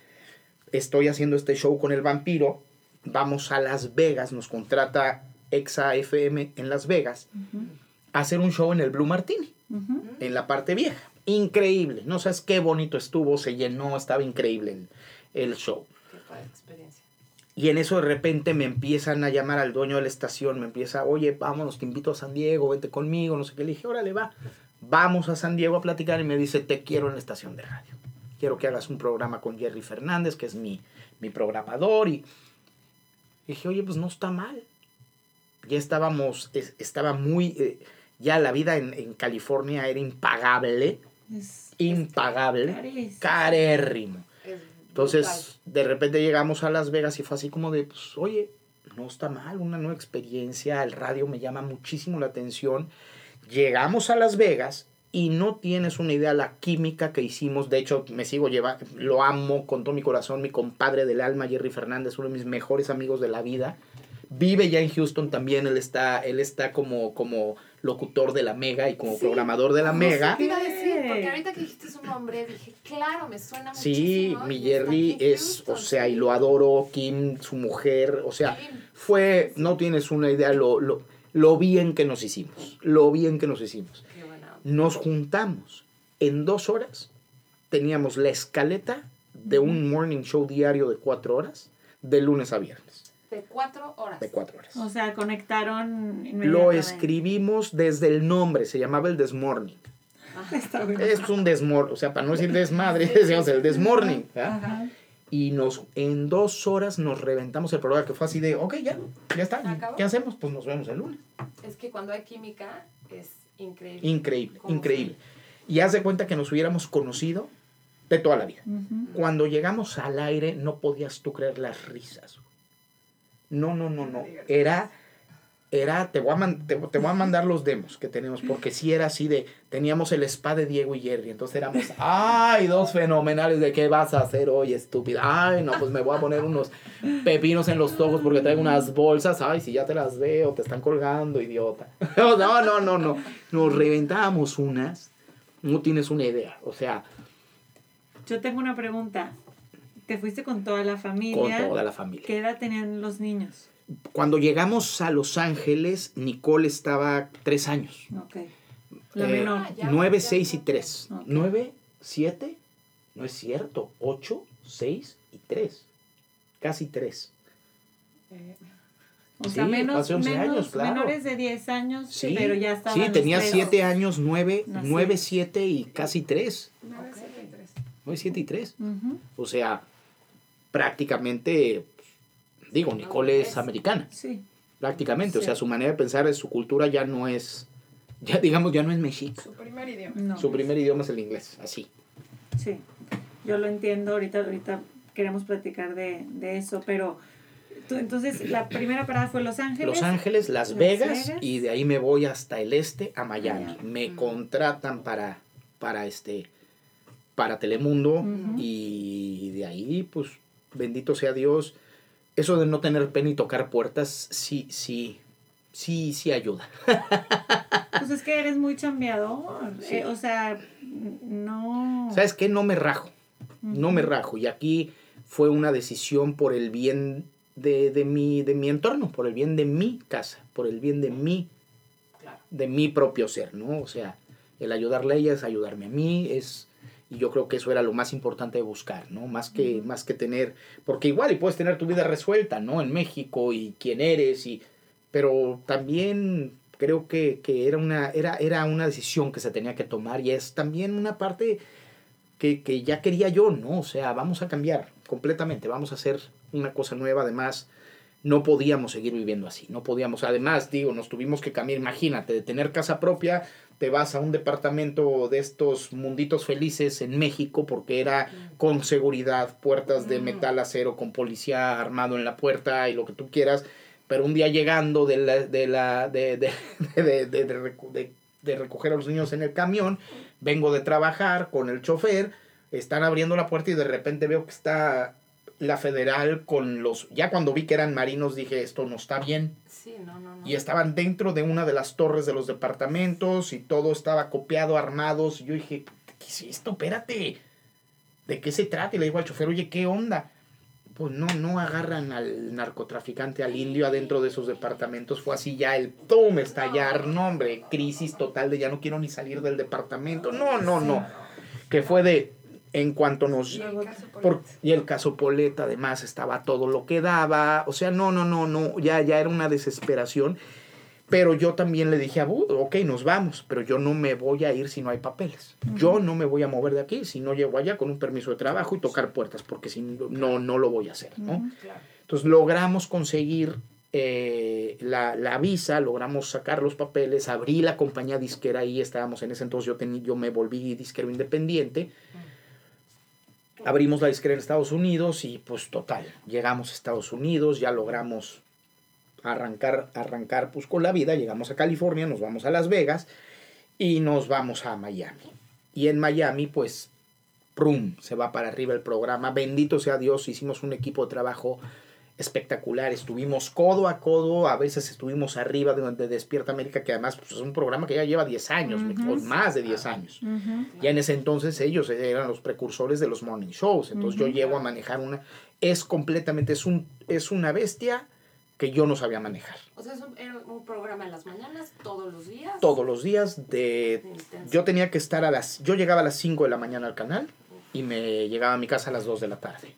Estoy haciendo este show con el vampiro. Vamos a Las Vegas, nos contrata Exa FM en Las Vegas a hacer un show en el Blue Martini, en la parte vieja. Increíble, no sabes qué bonito estuvo, se llenó, estaba increíble el, el show. Qué padre experiencia. Y en eso de repente me empiezan a llamar al dueño de la estación, me empieza, oye, vámonos, te invito a San Diego, vente conmigo, no sé qué. Le dije, órale, va. Vamos a San Diego a platicar y me dice, te quiero en la estación de radio. Quiero que hagas un programa con Jerry Fernández, que es mi, mi programador. Y dije, oye, pues no está mal. Ya estábamos, es- estaba muy, eh, ya la vida en, en California era impagable, Es- impagable, carísimo. carérrimo. Es Entonces, de repente llegamos a Las Vegas y fue así como de, pues, oye, no está mal, una nueva experiencia, el radio me llama muchísimo la atención. Llegamos a Las Vegas y no tienes una idea la química que hicimos. De hecho, me sigo llevando, lo amo con todo mi corazón, mi compadre del alma, Jerry Fernández, uno de mis mejores amigos de la vida. Vive ya en Houston también, él está, él está como, como locutor de la Mega y como Sí. programador de la Mega. Te iba a decir, porque ahorita que dijiste su nombre, dije, claro, me suena Sí, muchísimo. mi Jerry es, Houston, o sea, y lo adoro, Kim, su mujer, o sea, Kim. fue, no tienes una idea lo, lo, lo bien que nos hicimos, lo bien que nos hicimos. Qué buena onda. Nos juntamos, en dos horas teníamos la escaleta de un morning show diario de cuatro horas, de lunes a viernes, De cuatro horas. de cuatro horas. O sea, conectaron Lo escribimos desde el nombre, se llamaba el Desmorning. Está bueno. Es un desmor, o sea, para no decir desmadre, decíamos el Desmorning. Y nos, en dos horas nos reventamos el programa, que fue así de, ok, ya, ya está. ¿Acabó? ¿Qué hacemos? Pues nos vemos el lunes. Es que cuando hay química es increíble. Increíble, ¿Cómo increíble. Y haz de cuenta que nos hubiéramos conocido de toda la vida. Cuando llegamos al aire no podías tú creer las risas. No, no, no, no. Era, era, te voy, a man- te, te voy a mandar los demos que tenemos, porque sí era así de, teníamos el spa de Diego y Jerry, entonces éramos, ay, dos fenomenales, ¿de qué vas a hacer hoy, estúpida? Ay, no, pues me voy a poner unos pepinos en los ojos porque traigo unas bolsas, ay, si ya te las veo, te están colgando, idiota. No, no, no, no, nos reventábamos unas, no tienes una idea, o sea, Yo tengo una pregunta. ¿Te fuiste con toda la con familia? toda la familia. ¿Qué edad tenían los niños? Cuando llegamos a Los Ángeles, Nicole estaba tres años. Ok. La Eh, menor. ya, nueve, ya. seis y tres. Ok. Nueve, siete, no es cierto. Ocho, seis y tres. Casi tres. O sea, Sí, menos, hace 11 menos- años, claro. menores de 10 años, Sí, pero ya estaban sí tenía tres. siete años, nueve, Nací. nueve, siete y casi tres. Nueve, siete y tres. Ujú, O sea, prácticamente, digo, Nicole es americana. Sí. Prácticamente. O sea, su manera de pensar, su cultura ya no es, ya digamos, ya no es mexica. Su primer idioma. No. Su primer idioma es el inglés, así. Sí, yo lo entiendo, ahorita, ahorita queremos platicar de, de eso, pero tú, entonces la primera parada fue Los Ángeles. Los Ángeles, Las, Las Vegas, Vegas. y de ahí me voy hasta el este a Miami. Miami. Me contratan para, para este para Telemundo y de ahí pues bendito sea Dios. Eso de no tener pena y tocar puertas sí sí sí sí ayuda. Pues es que eres muy chambeador, Sí. eh, o sea, no... ¿Sabes qué? No me rajo. No me rajo y aquí fue una decisión por el bien de, de mi de mi entorno, por el bien de mi casa, por el bien de mi de mi propio ser, ¿no? O sea, el ayudarle a ella es ayudarme a mí, es y yo creo que eso era lo más importante de buscar, ¿no? Más que más que tener, porque igual y puedes tener tu vida resuelta, ¿no? En México y quién eres y pero también creo que, que era una era era una decisión que se tenía que tomar y es también una parte que, que ya quería yo, ¿no? O sea, vamos a cambiar completamente, vamos a hacer una cosa nueva, además no podíamos seguir viviendo así, no podíamos, además, digo, nos tuvimos que cambiar, imagínate, de tener casa propia, te vas a un departamento de estos munditos felices en México porque era con seguridad, puertas de metal acero con policía armado en la puerta y lo que tú quieras, pero un día llegando de la, de la, de, de- de recoger a los niños en el camión, vengo de trabajar con el chofer, están abriendo la puerta y de repente veo que está la federal con los, ya cuando vi que eran marinos dije, esto no está bien, Sí, no, no, no. y estaban dentro de una de las torres de los departamentos y todo estaba copiado, armados. Y yo dije, ¿qué es esto? Espérate. ¿De qué se trata? Y le digo al chofer, oye, ¿qué onda? Pues no, no agarran al narcotraficante, al indio adentro de esos departamentos. Fue así ya el ¡pum! estallar. No, hombre, crisis total de ya no quiero ni salir del departamento. No, no, no. Que fue de, en cuanto nos... Por- y el caso Poleta, además, estaba todo lo que daba. O sea, no, no, no, no, ya, ya era una desesperación. Pero yo también le dije a Bud, ok, nos vamos, pero yo no me voy a ir si no hay papeles. Yo no me voy a mover de aquí si no llego allá con un permiso de trabajo y tocar puertas, porque si no, no, no lo voy a hacer, ¿no? Claro. Entonces logramos conseguir eh, la, la visa, logramos sacar los papeles, abrí la compañía disquera ahí, estábamos en ese entonces, yo, tení- yo me volví disquero independiente. Abrimos la disquera en Estados Unidos y pues total, llegamos a Estados Unidos, ya logramos arrancar, arrancar pues con la vida, llegamos a California, nos vamos a Las Vegas y nos vamos a Miami. Y en Miami pues, ¡prum!, se va para arriba el programa, bendito sea Dios, hicimos un equipo de trabajo espectacular, estuvimos codo a codo, a veces estuvimos arriba de, de Despierta América, que además pues, es un programa que ya lleva 10 años, o más de 10 años. Ujú. Ya en ese entonces ellos eran los precursores de los morning shows. Entonces yo llego a manejar una... Es completamente, es, un, es una bestia que yo no sabía manejar. O sea, es un, era un programa en las mañanas, todos los días. Todos los días de... Intenso. Yo tenía que estar a las... Yo llegaba a las 5 de la mañana al canal y me llegaba a mi casa a las 2 de la tarde.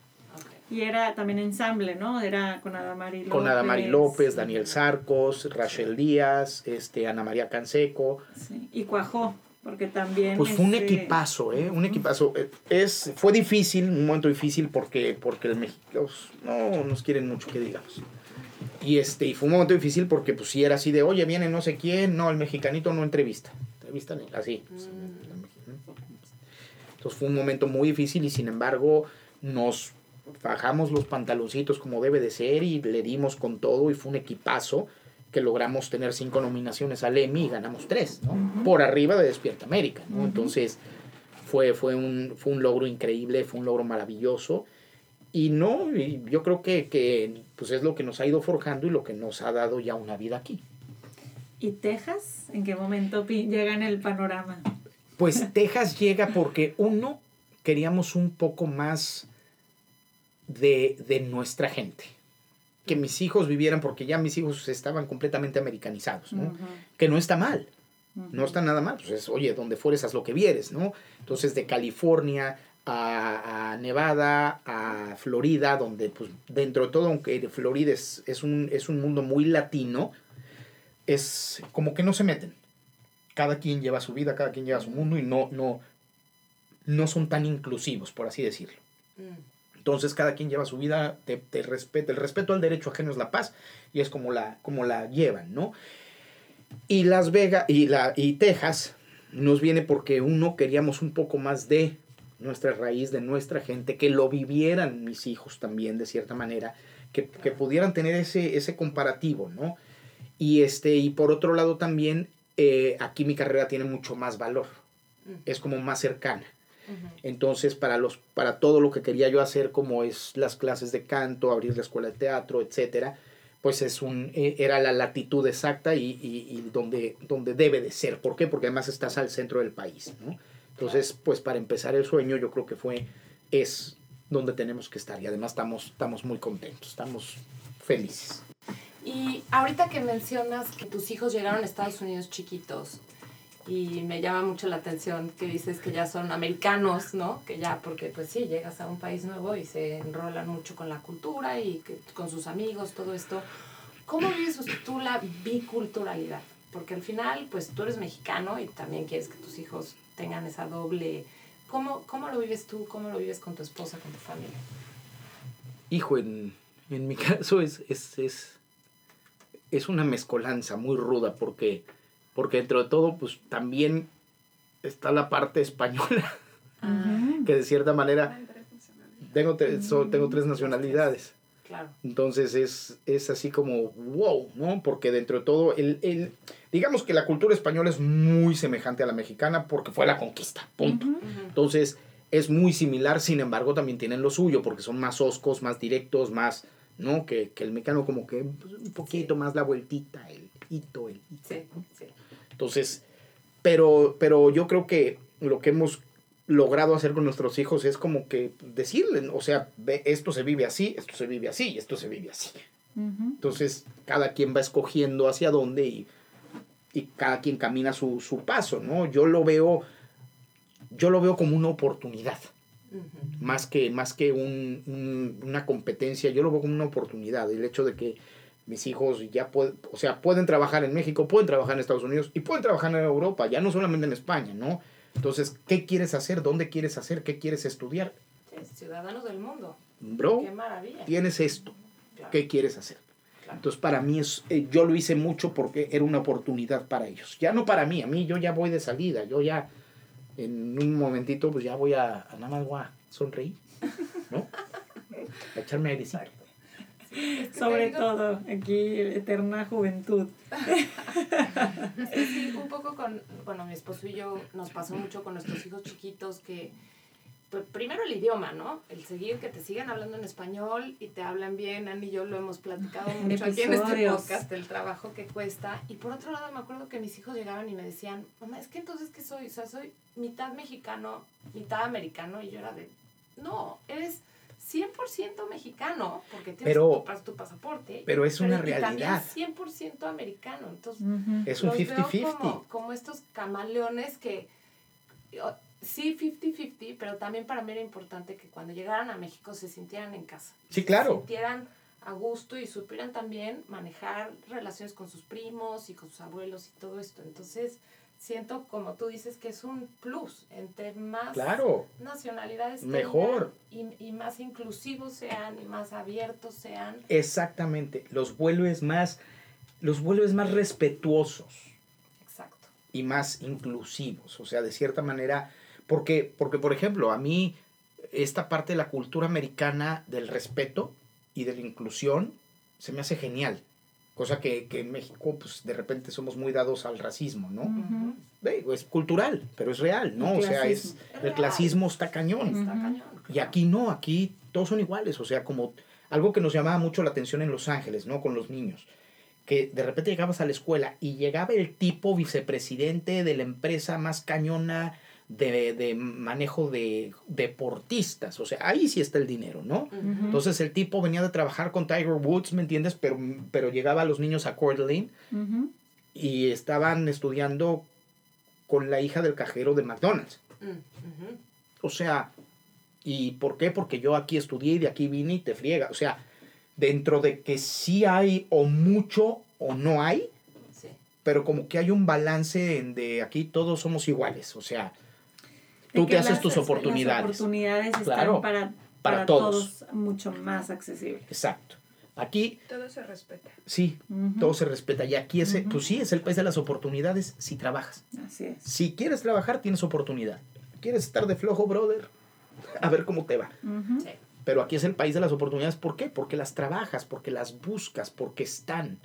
Y era también ensamble, ¿no? Era con Adamari López. Con Adamari López, Daniel Sarcos, Rachel Díaz, este, Ana María Canseco. Sí, Y cuajó, porque también... Pues fue un este, equipazo, ¿eh? Un equipazo. Eh, Es, fue difícil, un momento difícil porque, porque el mexicanos no nos quieren mucho, que digamos. Y, este, y fue un momento difícil porque pues si era así de, oye, viene no sé quién, no, el mexicanito no entrevista. Entrevistan así. Mm. Entonces Entonces fue un momento muy difícil y sin embargo nos bajamos los pantaloncitos como debe de ser y le dimos con todo y fue un equipazo que logramos tener cinco nominaciones al Emmy y ganamos tres, ¿no? Por arriba de Despierta América, ¿no? Entonces fue, fue, un, fue un logro increíble, fue un logro maravilloso. Y no, y yo creo que, que pues es lo que nos ha ido forjando y lo que nos ha dado ya una vida aquí. ¿Y Texas? ¿En qué momento llega en el panorama? Pues Texas llega porque uno, queríamos un poco más de, de nuestra gente. Que mis hijos vivieran, porque ya mis hijos estaban completamente americanizados, ¿no? Que no está mal, no está nada mal. Pues es, oye, donde fueres haz lo que vieres, ¿no? Entonces de California a, a Nevada, a Florida, donde pues dentro de todo, aunque Florida es, es, un, es un mundo muy latino, es como que no se meten. Cada quien lleva su vida, cada quien lleva su mundo y no, no, no son tan inclusivos, por así decirlo. Mm. Entonces cada quien lleva su vida, te, te respeta, el respeto al derecho ajeno es la paz y es como la, como la llevan, ¿no? Y Las Vegas y, la, y Texas nos viene porque uno queríamos un poco más de nuestra raíz, de nuestra gente, que lo vivieran mis hijos también de cierta manera, que, que pudieran tener ese, ese comparativo, ¿no? Y, este, y por otro lado también, eh, aquí mi carrera tiene mucho más valor, es como más cercana. Entonces, para, los, para todo lo que quería yo hacer, como es las clases de canto, abrir la escuela de teatro, etcétera, pues es un, eh, era la latitud exacta y, y- y donde, donde debe de ser. ¿Por qué? Porque además estás al centro del país, ¿no? Entonces, pues para empezar el sueño, yo creo que fue, es donde tenemos que estar. Y además estamos, estamos muy contentos, estamos felices. Y ahorita que mencionas que tus hijos llegaron a Estados Unidos chiquitos, y me llama mucho la atención que dices que ya son americanos, ¿no? Que ya, porque pues sí, llegas a un país nuevo y se enrolan mucho con la cultura y que, con sus amigos, todo esto. ¿Cómo vives tú la biculturalidad? Porque al final, pues tú eres mexicano y también quieres que tus hijos tengan esa doble... ¿Cómo, cómo lo vives tú? ¿Cómo lo vives con tu esposa, con tu familia? Hijo, en, en mi caso es, es, es, es una mezcolanza muy ruda porque, porque dentro de todo, pues también está la parte española, que de cierta manera tengo, tre- so- tengo tres nacionalidades. Claro. Entonces es, es así como, wow, ¿no? Porque dentro de todo, el, el, digamos que la cultura española es muy semejante a la mexicana porque fue la conquista, punto. Entonces es muy similar, sin embargo también tienen lo suyo porque son más oscos, más directos, más, ¿no? Que, que el mexicano como que pues, un poquito más la vueltita, el hito, el hito, Sí, sí. Entonces, pero, pero yo creo que lo que hemos logrado hacer con nuestros hijos es como que decirles, o sea, ve, esto se vive así, esto se vive así, esto se vive así. Entonces, cada quien va escogiendo hacia dónde y, y cada quien camina su, su paso, ¿no? Yo lo veo, yo lo veo como una oportunidad, más que, más que un- un- una competencia, yo lo veo como una oportunidad. El hecho de que mis hijos ya pueden, o sea, pueden trabajar en México, pueden trabajar en Estados Unidos y pueden trabajar en Europa, ya no solamente en España, ¿no? Entonces, ¿qué quieres hacer? ¿Dónde quieres hacer? ¿Qué quieres estudiar? Ciudadanos del mundo. Bro, Qué maravilla. tienes esto. Claro, ¿Qué quieres hacer? claro. Entonces, para mí, es, eh, yo lo hice mucho porque era una oportunidad para ellos. Ya no para mí, a mí yo ya voy de salida, yo ya en un momentito, pues ya voy a, a nada más voy a sonreír, ¿no? A echarme airecito. Sobre Tengo- todo, aquí, eterna juventud. Sí, un poco con, bueno, mi esposo y yo nos pasó mucho con nuestros hijos chiquitos que, pues, primero el idioma, ¿no? El seguir, que te sigan hablando en español y te hablan bien. Andy y yo lo hemos platicado mucho aquí en este podcast, el trabajo que cuesta. Y por otro lado, me acuerdo que mis hijos llegaban y me decían, mamá, es que entonces, ¿qué soy? O sea, soy mitad mexicano, mitad americano. Y yo era de, no, eres 100% mexicano, porque tienes Pero- tu, pas- tu pasaporte. pero es una y también realidad. 100% americano. Entonces. Es un los veo 50-50. Como, como estos camaleones que, o- sí, 50-50, pero también para mí era importante que cuando llegaran a México se sintieran en casa. Sí, claro. Se sintieran a gusto y supieran también manejar relaciones con sus primos y con sus abuelos y todo esto. Entonces, siento, como tú dices, que es un plus. Entre más Claro, nacionalidades Mejor. tengan y, y más inclusivos sean y más abiertos sean. exactamente. Los vuelves más, los vuelves más respetuosos. Exacto. y más inclusivos. O sea, de cierta manera, Porque, porque, por ejemplo, a mí esta parte de la cultura americana del respeto y de la inclusión se me hace genial. Cosa que, que en México, pues de repente somos muy dados al racismo, ¿no? Ujú. Ve, Es cultural, pero es real, ¿no? El O sea, es, el clasismo está cañón. Está cañón. Y aquí no, aquí todos son iguales, o sea, como algo que nos llamaba mucho la atención en Los Ángeles, ¿no? Con los niños. Que de repente llegabas a la escuela y llegaba el tipo vicepresidente de la empresa más cañona de, de manejo de deportistas. O sea, ahí sí está el dinero, ¿no? Entonces el tipo venía de trabajar con Tiger Woods, ¿me entiendes? Pero, pero llegaba a los niños a Coeur d'Alene y estaban estudiando con la hija del cajero de McDonald's. O sea, ¿y por qué? Porque yo aquí estudié y de aquí vine y te friega. O sea, dentro de que sí hay o mucho o no hay, Sí. pero como que hay un balance en de aquí todos somos iguales. O sea, tú que te haces las- tus Las oportunidades. oportunidades están Claro, para, para para, todos. todos. mucho más accesibles. Exacto. Aquí Todo se respeta. sí, todo se respeta. Y aquí es, pues sí, es el país de las oportunidades si trabajas. Así es. Si quieres trabajar, tienes oportunidad. ¿Quieres estar de flojo, brother? A ver cómo te va. Sí. Pero aquí es el país de las oportunidades. ¿Por qué? Porque las trabajas, porque las buscas, porque están.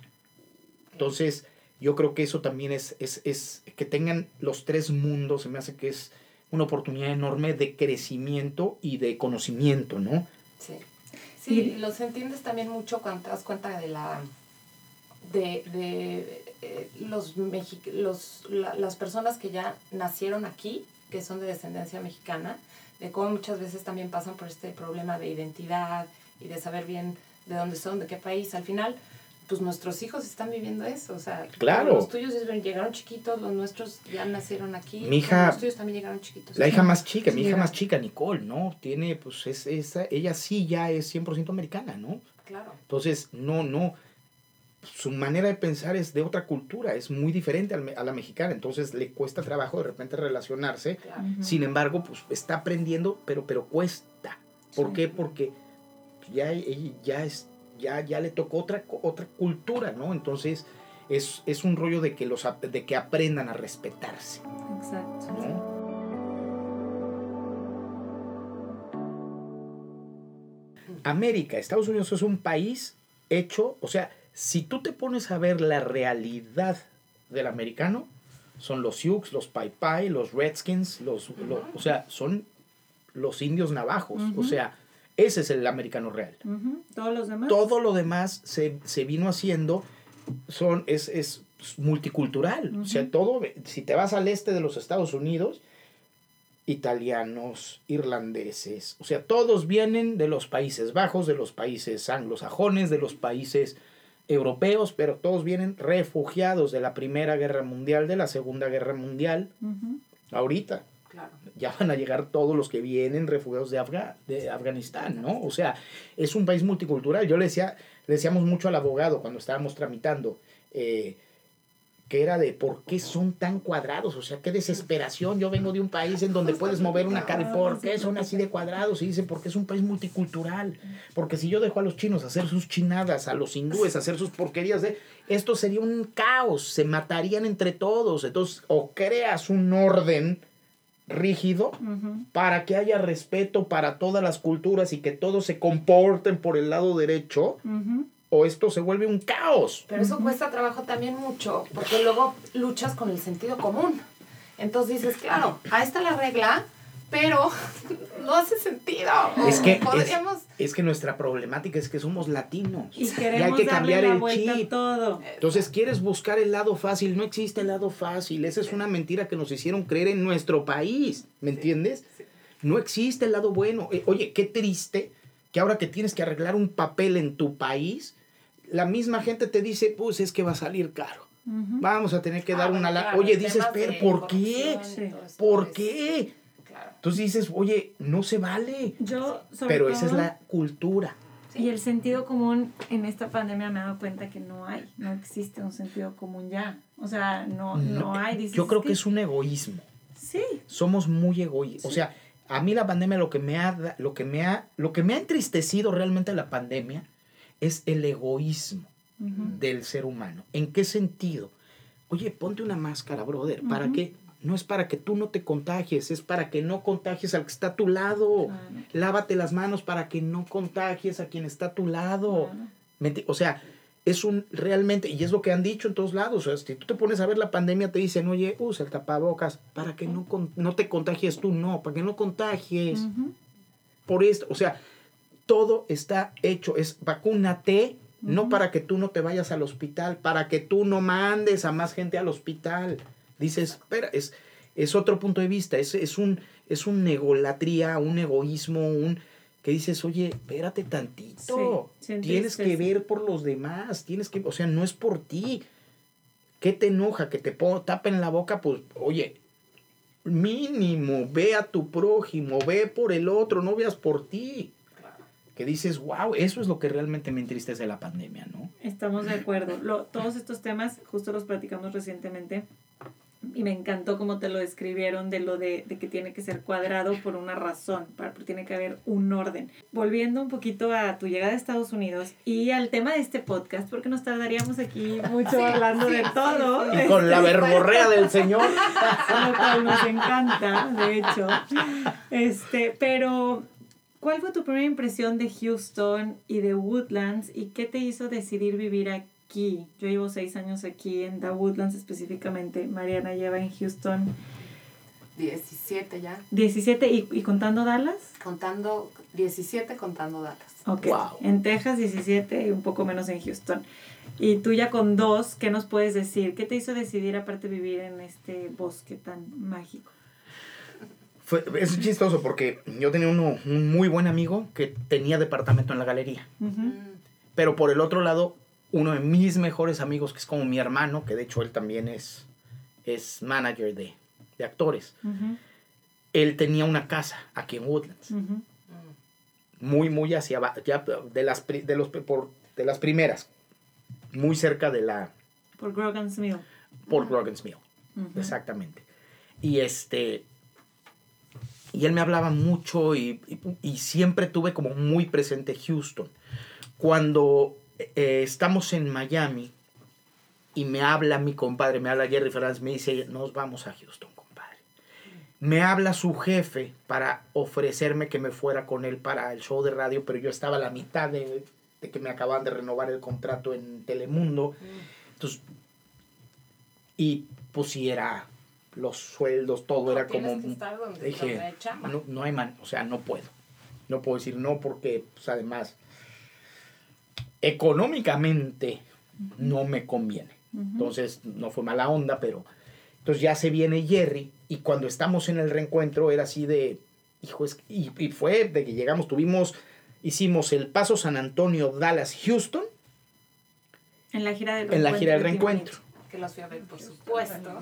Entonces, yo creo que eso también es, es, es que tengan los tres mundos, se me hace que es una oportunidad enorme de crecimiento y de conocimiento, ¿no? Sí. Sí, Y- los entiendes también mucho cuando te das cuenta de la de, de eh, los, mexi- los la- las personas que ya nacieron aquí, que son de descendencia mexicana, de cómo muchas veces también pasan por este problema de identidad y de saber bien de dónde son, de qué país. Al final, pues nuestros hijos están viviendo eso, o sea, Claro. los tuyos llegaron chiquitos, los nuestros ya nacieron aquí, Mi hija- los tuyos también llegaron chiquitos. La hija más chica, mi hija más chica, Nicole, ¿no? Tiene, pues, es, esa, ella sí ya es 100% americana, ¿no? Claro. Entonces, no, no, su manera de pensar es de otra cultura, es muy diferente a la mexicana, entonces le cuesta trabajo de repente relacionarse. claro. Sin embargo, pues está aprendiendo, pero, pero cuesta. ¿Por Sí. qué? Porque ya, ella ya, es, ya, ya le tocó otra, otra cultura, ¿no? Entonces, es, es un rollo de que, los, de que aprendan a respetarse, Exacto. ¿no? América, Estados Unidos es un país hecho, o sea, si tú te pones a ver la realidad del americano, son los Sioux, los Pai Pai, los Redskins, los, lo- o sea, son los indios navajos, o sea, ese es el americano real. Todos los demás. Todo lo demás se, se vino haciendo, son, es, es multicultural, o sea, todo, si te vas al este de los Estados Unidos, italianos, irlandeses, o sea, todos vienen de los Países Bajos, de los países anglosajones, de los países europeos, pero todos vienen refugiados de la Primera Guerra Mundial, de la Segunda Guerra Mundial, ahorita. Ya van a llegar todos los que vienen refugiados de, Afga- de Afganistán, ¿no? O sea, es un país multicultural. Yo le decía, le decíamos mucho al abogado cuando estábamos tramitando, eh, que era de por qué son tan cuadrados, o sea, qué desesperación. Yo vengo de un país en donde puedes mover una cara y por qué son así de cuadrados. Y dice, porque es un país multicultural. Porque si yo dejo a los chinos hacer sus chinadas, a los hindúes hacer sus porquerías, esto sería un caos, se matarían entre todos. Entonces, o creas un orden rígido para que haya respeto para todas las culturas y que todos se comporten por el lado derecho, o esto se vuelve un caos. Pero eso cuesta trabajo también mucho, porque luego luchas con el sentido común. Entonces dices, claro, ahí está la regla, pero no hace sentido. Es que, es, podríamos... es que nuestra problemática es que somos latinos. Y Y queremos hay que cambiar darle la el vuelta chip. a todo. Entonces quieres buscar el lado fácil, no existe el lado fácil, esa es una mentira que nos hicieron creer en nuestro país, ¿me entiendes? No existe el lado bueno. Eh, Oye, qué triste que ahora que tienes que arreglar un papel en tu país, la misma gente te dice, pues es que va a salir caro. Vamos a tener que Ah, dar bueno, una... claro, Oye, dices, pero ¿por qué? y Sí. ¿Por es- qué? Entonces dices, oye, no se vale. Yo, sobre Pero esa es la cultura. Y el sentido común en esta pandemia me he dado cuenta que no hay, no existe un sentido común ya. O sea, no, no, hay. Dices, Yo creo que es un egoísmo. Sí, Somos muy egoístas. O sea, a mí la pandemia lo que me ha lo que me ha lo que me ha entristecido realmente la pandemia es el egoísmo del ser humano. ¿En qué sentido? Oye, ponte una máscara, brother. ¿Para qué? No es para que tú no te contagies, es para que no contagies al que está a tu lado. Claro. Lávate las manos para que no contagies a quien está a tu lado. Claro. O sea, es un realmente, y es lo que han dicho en todos lados. O sea, si tú te pones a ver la pandemia, te dicen, oye, usa el tapabocas para que no, con- no te contagies tú, no, para que no contagies. Por esto, o sea, todo está hecho. Es vacúnate, no para que tú no te vayas al hospital, para que tú no mandes a más gente al hospital. Dices, espera, es, es otro punto de vista, es, es un, es un egolatría, un egoísmo, un que dices, oye, espérate tantito. Sí, tienes que ver por los demás, tienes que, o sea, no es por ti. ¿Qué te enoja? Que te tapen la boca, pues, oye, mínimo, ve a tu prójimo, ve por el otro, no veas por ti. Que dices, wow, eso es lo que realmente me entristece de la pandemia, ¿no? Estamos de acuerdo. Lo- todos estos temas justo los platicamos recientemente y me encantó cómo te lo describieron de lo de, de que tiene que ser cuadrado por una razón, para, porque tiene que haber un orden. Volviendo un poquito a tu llegada a Estados Unidos y al tema de este podcast, porque nos tardaríamos aquí mucho hablando de todo. Y con la verborrea del Señor. lo cual nos encanta, de hecho. Este, pero, ¿cuál fue tu primera impresión de Houston y de Woodlands y qué te hizo decidir vivir aquí? Yo llevo seis años aquí en The Woodlands específicamente. Mariana lleva en Houston 17 ya. 17 y, y contando Dallas. Contando, 17 contando Dallas. Ok. Wow. En Texas 17 y un poco menos en Houston. Y tú ya con dos, ¿qué nos puedes decir? ¿Qué te hizo decidir aparte vivir en este bosque tan mágico? Fue, es chistoso porque yo tenía uno, un muy buen amigo que tenía departamento en la galería. Mm, Pero por el otro lado, uno de mis mejores amigos, que es como mi hermano, que de hecho él también es, es manager de, de actores, él tenía una casa aquí en Woodlands. Muy, muy hacia abajo, ya de las, de los, por, de las primeras, muy cerca de la Por Grogan's Mill. Port Grogan's Mill, exactamente. Y este, y él me hablaba mucho y, y- y siempre tuve como muy presente Houston. Cuando eh, estamos en Miami y me habla mi compadre, me habla Jerry Fernández, me dice, nos vamos a Houston, compadre. Me habla su jefe para ofrecerme que me fuera con él para el show de radio, pero yo estaba a la mitad de, de que me acababan de renovar el contrato en Telemundo. Entonces, y pues si era los sueldos, todo No, era como... que estar donde- dije, no, no hay man, o sea, no puedo. No puedo decir no porque, pues además, económicamente no me conviene. Entonces, no fue mala onda, pero... Entonces ya se viene Jerry y cuando estamos en el reencuentro era así de... Hijo, es, y, y fue de que llegamos, tuvimos, hicimos el Paso San Antonio, Dallas, Houston, En la gira del en la gira del reencuentro. Que los fui a ver, por supuesto.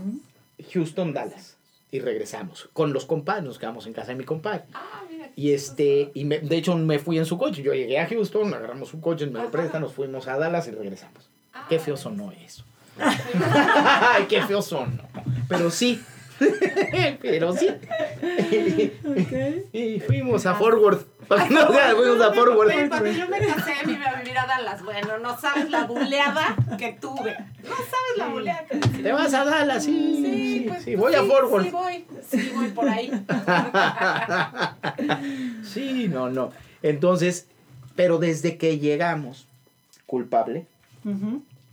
Houston, Dallas. Y regresamos. Con los compadres, nos quedamos en casa de mi compadre. Ah, mira. Y este, y me- de hecho me fui en su coche. Yo llegué a Houston, agarramos un coche, me lo presta, nos fuimos a Dallas y regresamos. Ah, Qué feo sonó eso. Ay, qué feo sonó. Pero sí. Pero sí. Y fuimos a Forward. No, ya, fuimos a cuando yo me casé, me iba a vivir a Dallas. Bueno, no sabes la buleada que tuve. No sabes la buleada que tuve. ¿Te vas a Dallas? Sí, sí, pues, sí, voy a Forward. Sí, voy. Sí, voy por ahí. Sí, no, no. Entonces, pero desde que llegamos, culpable,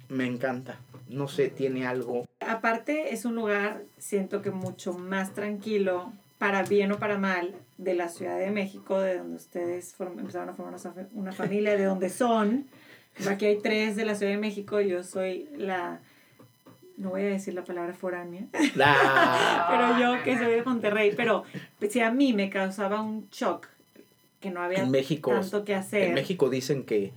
me encanta. No sé, tiene algo. Aparte, es un lugar, siento que mucho más tranquilo, para bien o para mal, de la Ciudad de México, de donde ustedes form- empezaron a formar una, fa- una familia, de donde son. Aquí hay tres de la Ciudad de México, yo soy la, no voy a decir la palabra foránea, La... pero yo que soy de Monterrey, pero si a mí me causaba un shock que no había En México, tanto que hacer. en México dicen que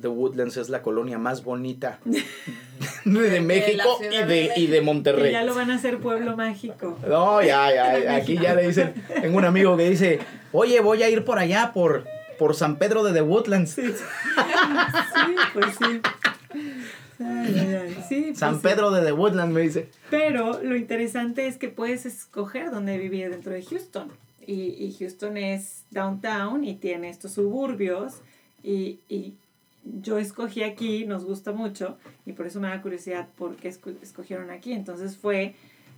The Woodlands es la colonia más bonita de México y de de, y de Monterrey. ya lo van a hacer pueblo mágico. No, ya, ya, aquí ya le dicen, tengo un amigo que dice, oye, voy a ir por allá, por, por San Pedro de The Woodlands. Sí, pues sí. Ay, ay, ay. Sí, pues San sí. Pedro de The Woodlands me dice. Pero lo interesante es que puedes escoger dónde vivir dentro de Houston. Y, y Houston es downtown y tiene estos suburbios. Y, y yo escogí aquí, nos gusta mucho. Y por eso me da curiosidad por qué esco- escogieron aquí. Entonces fue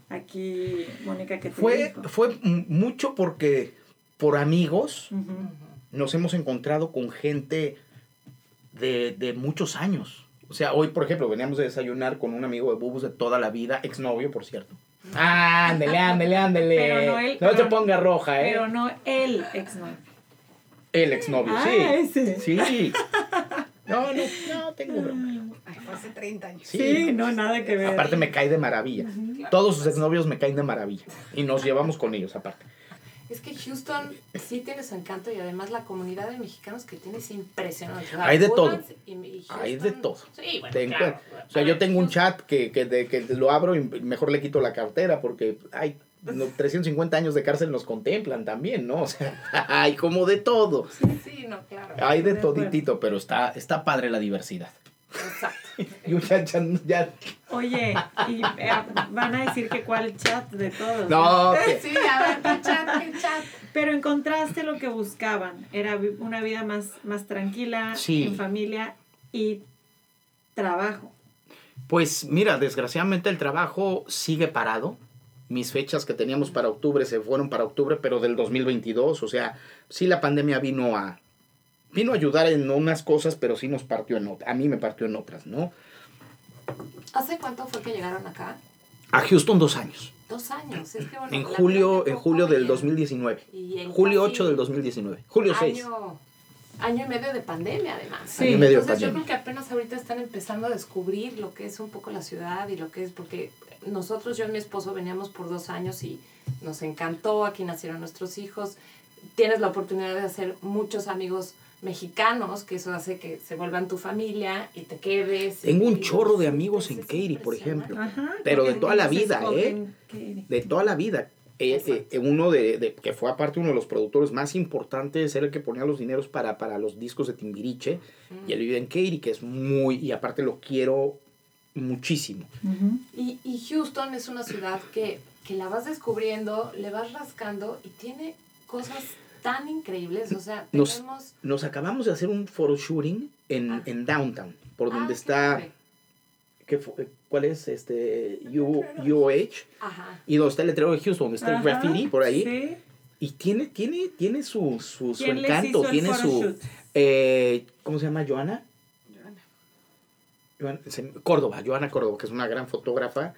aquí, Mónica, que te Fue, dijo? fue mucho porque por amigos nos hemos encontrado con gente de, de muchos años. O sea, hoy, por ejemplo, veníamos a desayunar con un amigo de Bubus de toda la vida, exnovio, por cierto. Ándele, ándele, ándele. Pero no él- No te ponga roja, ¿eh? Pero no el exnovio. El exnovio, Ah, sí. ese. Sí. No, no, no tengo broma. Ay, fue hace 30 años. Sí. Sí, no, nada que ver. Aparte me cae de maravilla. Todos sus exnovios me caen de maravilla. Y nos llevamos con ellos, aparte. Es que Houston sí tiene su encanto y además la comunidad de mexicanos que tiene es impresionante. Hay de todo. Y- Hay de todo. Sí, bueno, claro. O sea, yo tengo un chat que, que, de- que lo abro y mejor le quito la cartera porque hay 350 años de cárcel nos contemplan también, ¿no? O sea, hay como de todo. Sí, no, claro. Hay de De toditito, pero está, está padre la diversidad. Exacto. Yo ya, ya, ya- Oye, y eh, van a decir que cuál chat de todos. No, que- Sí, a ver, ¿qué chat? ¿Qué chat? Pero encontraste lo que buscaban. Era una vida más, más tranquila, Sí. en familia y trabajo. Pues mira, desgraciadamente el trabajo sigue parado. Mis fechas que teníamos para octubre se fueron para octubre, pero del 2022. O sea, sí la pandemia vino a, vino a ayudar en unas cosas, pero sí nos partió en otras. A mí me partió en otras, ¿no? ¿Hace cuánto fue que llegaron acá? A Houston dos años. Dos años. Es que, bueno, En julio, en julio del joven. 2019. Y Julio casi 8 del 2019. Julio 6. Año, año y medio de pandemia, además. Sí. Año y medio de Entonces yo pandemia. creo que apenas ahorita están empezando a descubrir lo que es un poco la ciudad y lo que es, porque nosotros, yo y mi esposo veníamos por dos años y nos encantó, aquí nacieron nuestros hijos, tienes la oportunidad de hacer muchos amigos mexicanos, que eso hace que se vuelvan tu familia y te quedes. Tengo un chorro de amigos en Katy, por ejemplo. Ajá. Pero de porque toda la vida, que- De toda la vida. Eh, eh, eh, uno de, de- que fue aparte uno de los productores más importantes, era el que ponía los dineros para, para los discos de Timbiriche. Y él vive en Katy, que es muy, y aparte lo quiero muchísimo. Y, y Houston es una ciudad que, que la vas descubriendo, le vas rascando y tiene cosas tan increíbles. O sea, Nos- tenemos... Nos acabamos de hacer un photo shooting en, Ah. en Downtown, por Ah, donde qué está. ¿qué fue? ¿cuál es? Este, U- UOH. Ajá. Y donde está el letrero de Houston, donde está el Ajá, graffiti por ahí. Sí. Y tiene, tiene, tiene su, su, su ¿Quién les encanto, el tiene su... eh, ¿Cómo se llama? ¿Joana? Córdoba, Joana Córdoba, que es una gran fotógrafa.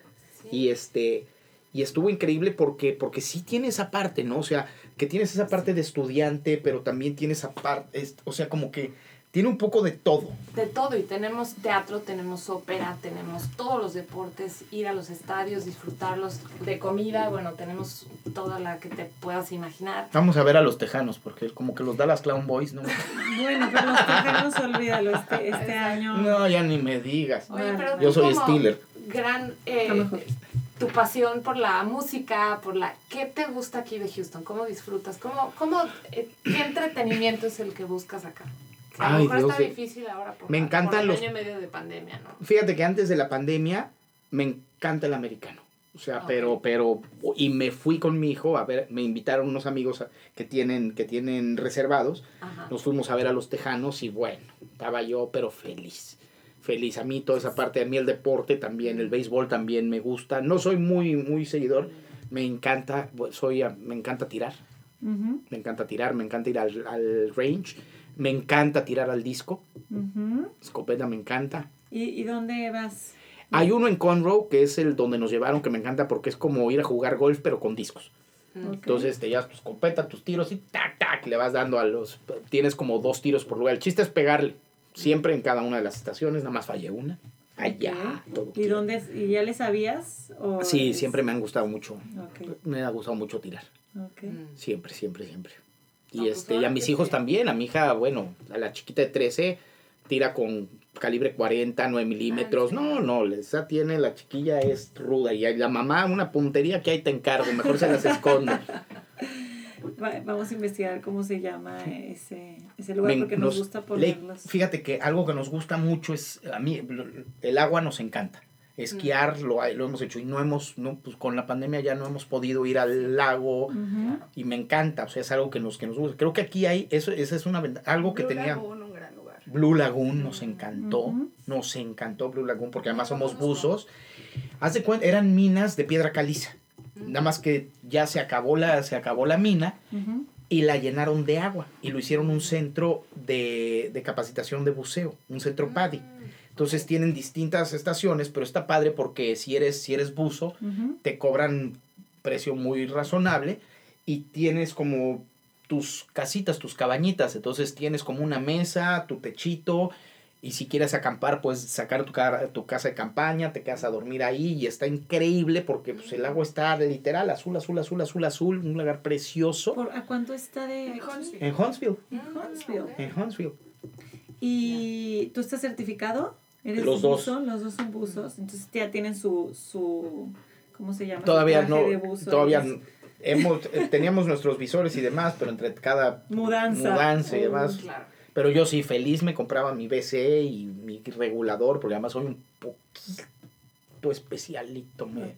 Y este y estuvo increíble porque porque sí tiene esa parte, ¿no? O sea, que tienes esa parte de estudiante, pero también tiene esa parte, es- o sea, como que tiene un poco de todo. De todo, y tenemos teatro, tenemos ópera, tenemos todos los deportes, ir a los estadios, disfrutarlos de comida, bueno, tenemos toda la que te puedas imaginar. Vamos a ver a los tejanos, porque como que los Dallas Clown Boys, ¿no? Bueno, pero los tejanos, olvídalo, este, este año. No, ya ni me digas. Oye, pero Yo soy Steeler. Gran, eh, tu pasión por la música, por la... ¿Qué te gusta aquí de Houston? ¿Cómo disfrutas? ¿Cómo, cómo, eh, ¿Qué entretenimiento es el que buscas acá? A lo Ay, mejor Dios está de- difícil ahora por, Me encantan por el los- año y medio de pandemia, ¿no? Fíjate que antes de la pandemia me encanta el americano. O sea, Ok. pero, pero, y me fui con mi hijo a ver, me invitaron unos amigos a- que tienen, que tienen reservados. Ajá. Nos fuimos a ver a los tejanos y bueno, estaba yo, pero feliz. Feliz. A mí toda esa parte, a mí el deporte también, el béisbol también me gusta. No soy muy, muy seguidor. Me encanta, soy, me encanta tirar. Ujú, Me encanta tirar, me encanta ir al, al range. Me encanta tirar al disco. Escopeta me encanta. ¿Y, ¿Y dónde vas? Hay uno en Conroe que es el donde nos llevaron que me encanta porque es como ir a jugar golf pero con discos. Mm. Ok. Entonces te llevas tu escopeta, tus tiros y tac, tac, le vas dando a los... Tienes como dos tiros por lugar. El chiste es pegarle. Siempre en cada una de las estaciones, nada más fallé una. Allá. Todo ¿Y dónde? ¿Y ya le sabías? O Sí, es- siempre me han gustado mucho. Me ha gustado mucho tirar. Siempre, siempre, siempre. Y, Ah, pues este, y a mis que hijos sí. también. A mi hija, bueno, a la chiquita de 13, tira con calibre 40, 9 milímetros. No, no, esa tiene, la chiquilla es ruda. Y la mamá, una puntería que ahí te encargo. Mejor se las escondo. Va- vamos a investigar cómo se llama ese, ese lugar Me- porque nos, nos- gusta le- ponerlos. fíjate que algo que nos gusta mucho es, a mí, el agua nos encanta. Esquiar lo, lo hemos hecho y no hemos, no, pues con la pandemia ya no hemos podido ir al lago y me encanta, o sea, es algo que nos, que nos gusta. Creo que aquí hay, eso, esa es una ventaja, algo que Blue tenía... Lagoon, un gran lugar. Blue Lagoon nos encantó, nos encantó Blue Lagoon porque además somos buzos. Haz de cuenta, eran minas de piedra caliza. Nada más que ya se acabó la, se acabó la mina y la llenaron de agua y lo hicieron un centro de, de capacitación de buceo, un centro PADI. Entonces tienen distintas estaciones, pero está padre porque si eres, si eres buzo, te cobran precio muy razonable y tienes como tus casitas, tus cabañitas. Entonces tienes como una mesa, tu techito y si quieres acampar, puedes sacar tu, tu casa de campaña, te quedas a dormir ahí y está increíble porque pues, el agua está literal azul, azul, azul, azul, azul, un lugar precioso ¿Por- ¿A cuánto está de En Huntsville. en Huntsville. Huntsville? En Huntsville. ¿Y tú estás certificado? ¿Eres Los dos. buzo? Los dos son buzos. Entonces ya tienen su, su ¿cómo se llama? Todavía no, todavía Es n- hemos, eh, teníamos nuestros visores y demás, pero entre cada Mudanza. mudanza y Oh, demás. Claro. Pero yo sí, feliz me compraba mi BCE y mi regulador, porque además soy un poquito especialito. Me.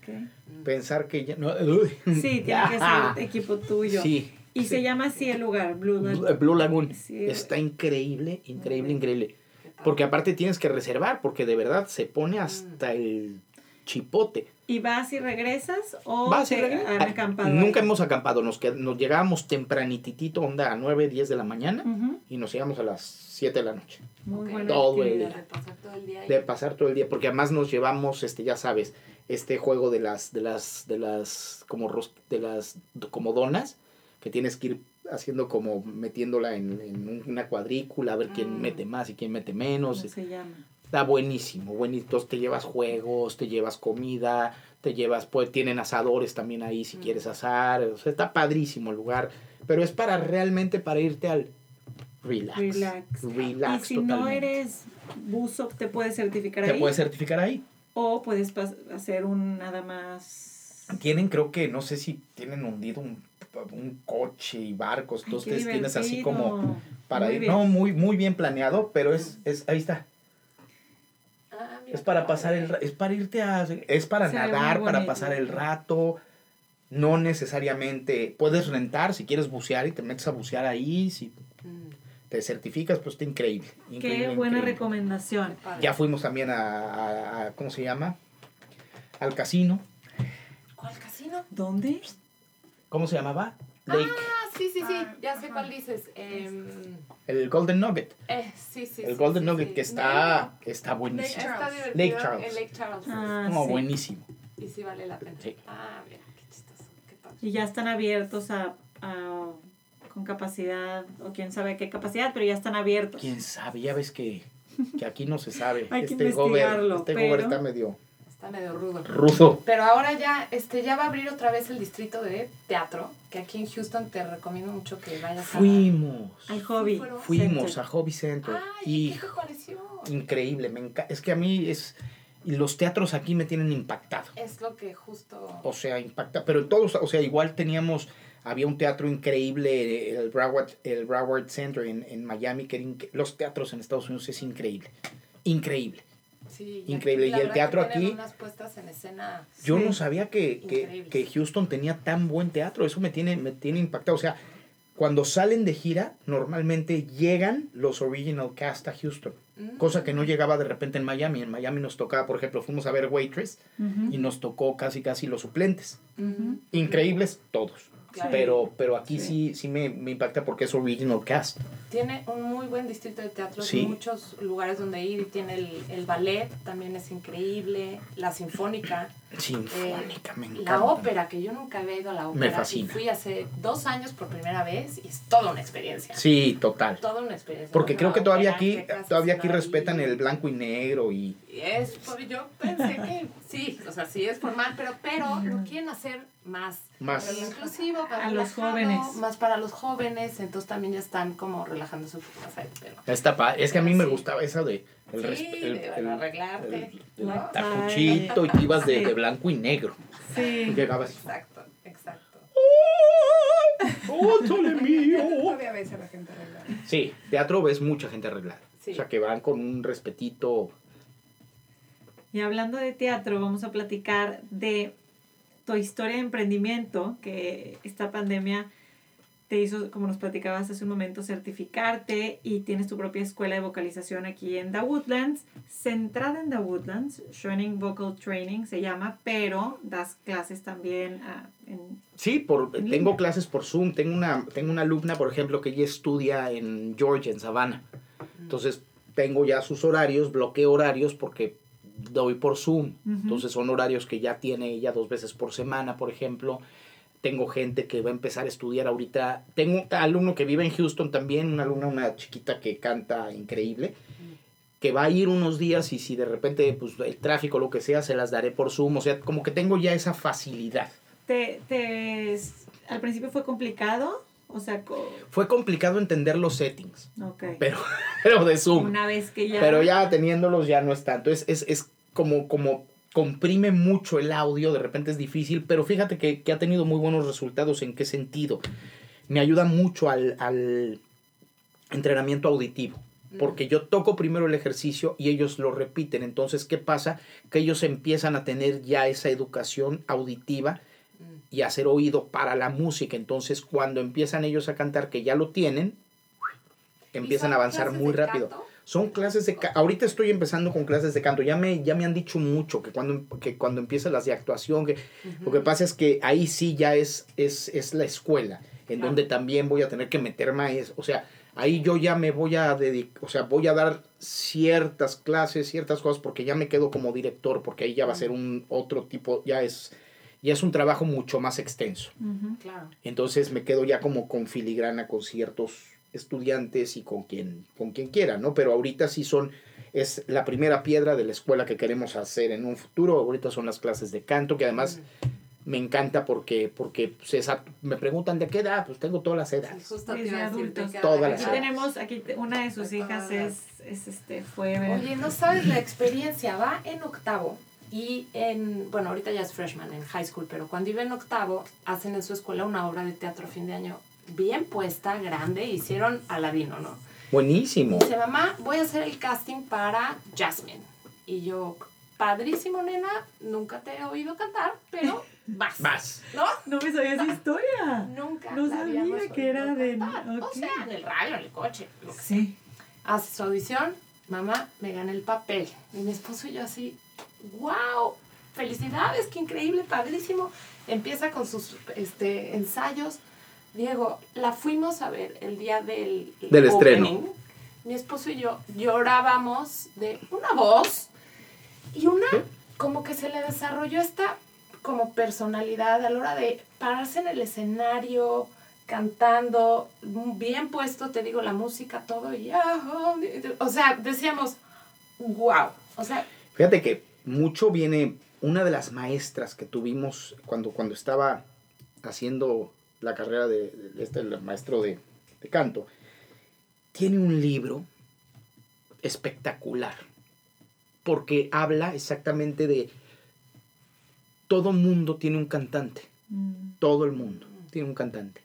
Pensar que ya no. uy. Sí, tiene que ser equipo tuyo. Sí. Y sí. se llama así el lugar, Blue Blue, Lagoon. Blue Lagoon. Sí. Está increíble, increíble, increíble. Porque aparte tienes que reservar, porque de verdad se pone hasta el chipote. ¿Y vas y regresas o Vas y regresas. han acampado? Nunca ahí? hemos acampado, nos, qued- nos llegábamos tempranititito, onda a 9, 10 de la mañana, y nos íbamos a las 7 de la noche. Muy Ok. buena Todo el día. De pasar todo el día ahí. de pasar todo el día porque además nos llevamos este ya sabes este juego de las de las de las como ros- de las como donas que tienes que ir haciendo como metiéndola en, en un- una cuadrícula a ver quién Mm. mete más y quién mete menos ¿Cómo se llama? está buenísimo buenísimo te llevas juegos te llevas comida te llevas pues tienen asadores también ahí si Mm. quieres asar o sea está padrísimo el lugar pero es para realmente para irte al relax Relax. relax y si no eres buzo, te puedes certificar te ahí. puedes certificar ahí O puedes hacer un nada más. Tienen, creo que, no sé si tienen hundido un, un coche y barcos, Ay, entonces tienes así como para Muy ir, bien. no, muy, muy bien planeado, pero es, es, ahí está, Ah, es para pasar el, es para irte a, es para nadar, para pasar el rato, no necesariamente, puedes rentar si quieres bucear y te metes a bucear ahí, si Mm, te certificas, pues está increíble. Qué buena increíble. recomendación. Ya fuimos también a, a- a- ¿cómo se llama? Al casino, ¿Cuál casino? ¿Dónde? ¿Cómo se llamaba? Lake, Ah, sí, sí, sí. Ah, Ya sé ajá. cuál dices. Em, el Golden Nugget. eh, sí, sí. El sí, Golden sí, Nugget sí. que está, está buenísimo. Lake Está. Lake Charles. Lake Charles. Ah, buenísimo. Y sí vale la pena. Sí. Ah, mira, qué chistoso. Qué padre. Y ya están abiertos a, a- con capacidad, o quién sabe qué capacidad, pero ya están abiertos. Quién sabe, ya ves que, que aquí no se sabe. Hay que este gober, investigarlo, este pero- gober está medio Está medio rudo. ruso. Pero ahora ya, este, ya va a abrir otra vez el distrito de teatro, que aquí en Houston te recomiendo mucho que vayas a... Fuimos. Al hobby. Fuimos Center. a Hobby Center. Ay, y ¿qué te pareció? increíble, me enca- Es que a mí es. Y los teatros aquí me tienen impactado. Es lo que justo... O sea, impacta. Pero todos, o sea, igual teníamos. Había un teatro increíble, el Broward, el Broward Center en, en Miami, que era los teatros en Estados Unidos es increíble. Increíble. Sí, Increíble. Y el teatro aquí- unas puestas en escena... Yo Sí. no sabía que, que, que Houston tenía tan buen teatro. Eso me tiene, me tiene impactado. O sea, cuando salen de gira, normalmente llegan los original cast a Houston. Mm. Cosa que no llegaba de repente en Miami. En Miami nos tocaba, por ejemplo, fuimos a ver Waitress y nos tocó casi casi los suplentes. Increíbles todos. Claro. Pero, pero aquí sí, sí, me, me impacta porque es original cast. Tiene un muy buen distrito de teatro, Sí. muchos lugares donde ir tiene el, el ballet, también es increíble, la sinfónica, Sinfónica, me encanta. Eh, la ópera, que yo nunca había ido a la ópera. fascina. Y fui hace dos años por primera vez y es toda una experiencia. Sí, total. Toda una experiencia. Porque creo que todavía aquí, todavía aquí respetan el blanco y negro y es, pues, yo pensé que sí, o sea, sí es formal, pero, pero lo quieren hacer más, Más. inclusivo, más A los jóvenes. Más para los jóvenes, entonces también ya están como relajándose un poco más pero... Está pa- Es que a mí me gustaba esa de el, Sí, el, arreglarte, el- el ¿no? tacuchito y te ibas de, Sí. de blanco y negro. Sí. Llegabas. Exacto, exacto. ¡Oh, sole mío! Todavía ves a la gente arreglada. Sí, teatro ves mucha gente arreglada. Sí. O sea, que van con un respetito. Y hablando de teatro, vamos a platicar de tu historia de emprendimiento, que esta pandemia te hizo, como nos platicabas hace un momento, certificarte y tienes tu propia escuela de vocalización aquí en The Woodlands, centrada en The Woodlands, Schwenning Vocal Training se llama, pero das clases también ah, en... Sí, por, En tengo clases por Zoom. Tengo una, tengo una alumna, por ejemplo, que ella estudia en Georgia, en Savannah. Entonces, tengo ya sus horarios, bloqueo horarios porque doy por Zoom. Entonces, son horarios que ya tiene ella dos veces por semana, por ejemplo. Tengo gente que va a empezar a estudiar ahorita. Tengo un alumno que vive en Houston también, una alumna, una chiquita que canta increíble, que va a ir unos días y si de repente pues, el tráfico, lo que sea, se las daré por Zoom. O sea, como que tengo ya esa facilidad. Te, te, al principio fue complicado, o sea, co- Fue complicado entender los settings, ok. pero, pero de Zoom. Una vez que ya... Pero ya teniéndolos ya no es tanto. Es, es, es como, como comprime mucho el audio, de repente es difícil, pero fíjate que, que ha tenido muy buenos resultados. ¿En qué sentido? Me ayuda mucho al, al entrenamiento auditivo. Porque yo toco primero el ejercicio y ellos lo repiten. Entonces, ¿qué pasa? Que ellos empiezan a tener ya esa educación auditiva y hacer oído para la música. Entonces, cuando empiezan ellos a cantar, que ya lo tienen, empiezan a avanzar muy rápido. Son clases de ahorita estoy empezando con clases de canto. Ya me ya me han dicho mucho que cuando que cuando empiezan las de actuación que lo que pasa es que ahí sí ya es es, es la escuela en Claro. donde también voy a tener que meter más, o sea, ahí yo ya me voy a dedicar, o sea, voy a dar ciertas clases, ciertas cosas porque ya me quedo como director porque ahí ya va a ser un otro tipo, ya es ya es un trabajo mucho más extenso. Claro. Entonces me quedo ya como con filigrana con ciertos estudiantes y con quien, con quien quiera, ¿no? Pero ahorita sí son, es la primera piedra de la escuela que queremos hacer en un futuro. Ahorita son las clases de canto, que además me encanta porque, porque pues, esa- me preguntan de qué edad, pues tengo todas las Sí, edades. justo te Desde adultos. Todas las Aquí edad. tenemos, aquí una de sus hijas es, es este, fue... Oye, no sabes la experiencia, va en octavo y en, bueno, ahorita ya es freshman en high school, pero cuando iba en octavo, hacen en su escuela una obra de teatro a fin de año bien puesta, grande, hicieron Aladino, ¿no? Buenísimo. Dice, mamá, voy a hacer el casting para Jasmine. Y yo, padrísimo, nena, nunca te he oído cantar, pero vas. Vas. ¿No? No me sabía esa historia. Nunca. No sabía que era de- cantar. O sea, en el radio, en el coche. lo que Sí. hace su audición, mamá, me gané el papel. Y mi esposo y yo así, wow, felicidades, qué increíble, padrísimo. Empieza con sus este, ensayos. Diego, la fuimos a ver el día del, Del estreno. Mi esposo y yo llorábamos de una voz y una, como que se le desarrolló esta como personalidad a la hora de pararse en el escenario, cantando, bien puesto, te digo, la música, todo, y ah, oh, o sea, decíamos, wow, o sea, Fíjate que mucho viene, una de las maestras que tuvimos cuando, cuando estaba haciendo la carrera de, de este el maestro de, de canto, tiene un libro espectacular, porque habla exactamente de todo mundo tiene un cantante, Mm. todo el mundo tiene un cantante,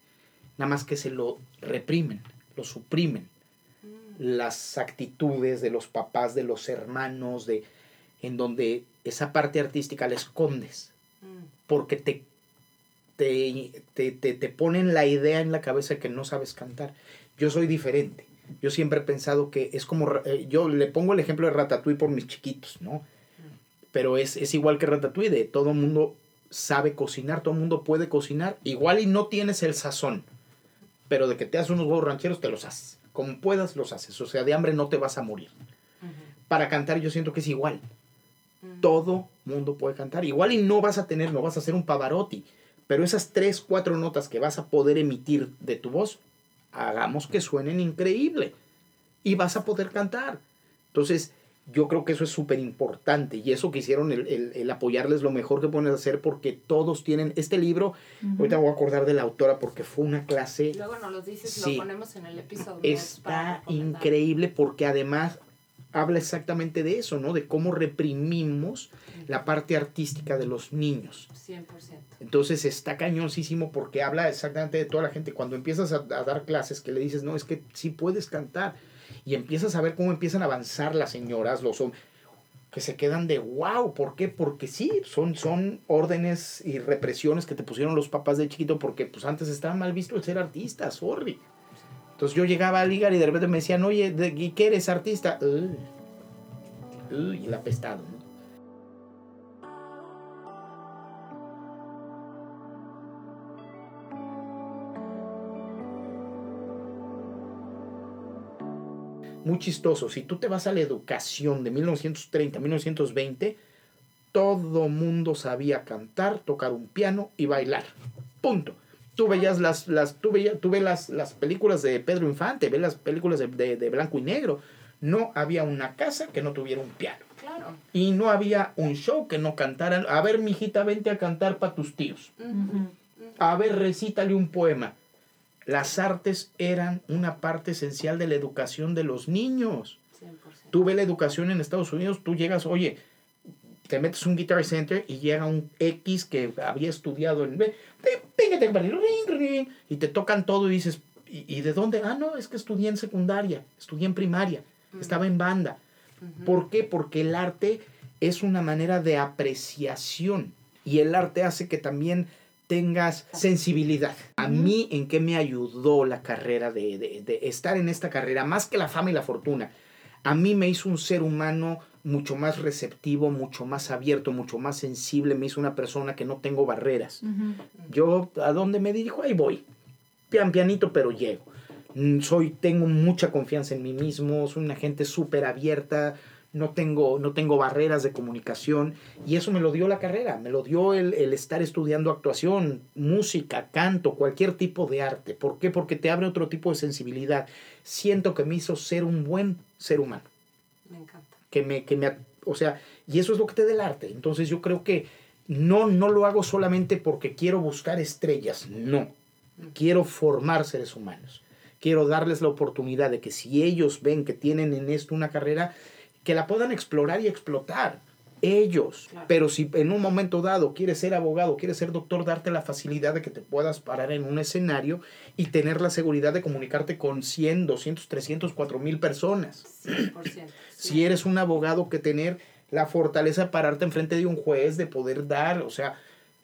nada más que se lo reprimen, lo suprimen. Las actitudes de los papás, de los hermanos, de en donde esa parte artística la escondes, porque te, te, te, te, te ponen la idea en la cabeza que no sabes cantar. Yo soy diferente. Yo siempre he pensado que es como, eh, yo le pongo el ejemplo de Ratatouille por mis chiquitos, ¿no? Pero es, es igual que Ratatouille, de todo el mundo sabe cocinar, todo el mundo puede cocinar, igual y no tienes el sazón, pero de que te haces unos huevos rancheros, te los haces. Como puedas, los haces. O sea, de hambre no te vas a morir. Para cantar yo siento que es igual. Todo mundo puede cantar. Igual y no vas a tener, no vas a hacer un Pavarotti, pero esas tres, cuatro notas que vas a poder emitir de tu voz, hagamos que suenen increíble. Y vas a poder cantar. Entonces, yo creo que eso es súper importante. Y eso que hicieron, el, el- el apoyarles lo mejor que pueden hacer, porque todos tienen este libro. Ahorita me voy a acordar de la autora porque fue una clase luego nos lo dices, Sí. lo ponemos en el episodio. está increíble porque además habla exactamente de eso, ¿no? De cómo reprimimos la parte artística de los niños. 100%. Entonces está cañoncísimo porque habla exactamente de toda la gente. Cuando empiezas a, a dar clases que le dices, no, es que sí puedes cantar. Y empiezas a ver cómo empiezan a avanzar las señoras, los hombres. que se quedan de wow, ¿por qué? Porque sí, son, son órdenes y represiones que te pusieron los papás de chiquito porque pues antes estaba mal visto el ser artista, sorry. Entonces yo llegaba a ligar y de repente me decían, oye, ¿de ¿y qué eres artista? Uy, uy, el apestado, ¿no? muy chistoso. Si tú te vas a la educación de 1930, 1920, todo mundo sabía cantar, tocar un piano y bailar. Punto. Tú veías las, las, tú veías, tú ves las, las películas de Pedro Infante, ves las películas de, de, de blanco y negro. No había una casa que no tuviera un piano. Claro. Y no había un show que no cantaran. A ver, mijita, vente a cantar para tus tíos. Ujú. A ver, recítale un poema. Las artes eran una parte esencial de la educación de los niños. 100%. Tú ves la educación en Estados Unidos, tú llegas, oye, te metes un Guitar Center y llega un X que había estudiado en... Y te tocan todo y dices, ¿y, y de dónde? Ah, no, es que estudié en secundaria, estudié en primaria, estaba en banda. ¿Por qué? Porque el arte es una manera de apreciación y el arte hace que también tengas sensibilidad. A mí, ¿en qué me ayudó la carrera de, de- de estar en esta carrera? Más que la fama y la fortuna. A mí me hizo un ser humano mucho más receptivo, mucho más abierto, mucho más sensible. Me hizo una persona que no tengo barreras. Yo, ¿a dónde me dirijo? Ahí voy. Pian pianito, pero llego. Mm, Soy, tengo mucha confianza en mí mismo, soy una gente súper abierta, no tengo, no tengo barreras de comunicación y eso me lo dio la carrera, me lo dio el, el estar estudiando actuación, música, canto, cualquier tipo de arte. ¿Por qué? Porque te abre otro tipo de sensibilidad. Siento que me hizo ser un buen ser humano. Que me, que me, o sea, y eso es lo que te da el arte. Entonces yo creo que no, no lo hago solamente porque quiero buscar estrellas, no. Quiero formar seres humanos. Quiero darles la oportunidad de que si ellos ven que tienen en esto una carrera, que la puedan explorar y explotar. Ellos. Claro. Pero si en un momento dado quieres ser abogado, quieres ser doctor, darte la facilidad de que te puedas parar en un escenario y tener la seguridad de comunicarte con 100, 200, 300, 4000 personas 100%. si eres un abogado que tener la fortaleza de pararte enfrente de un juez, de poder dar, o sea,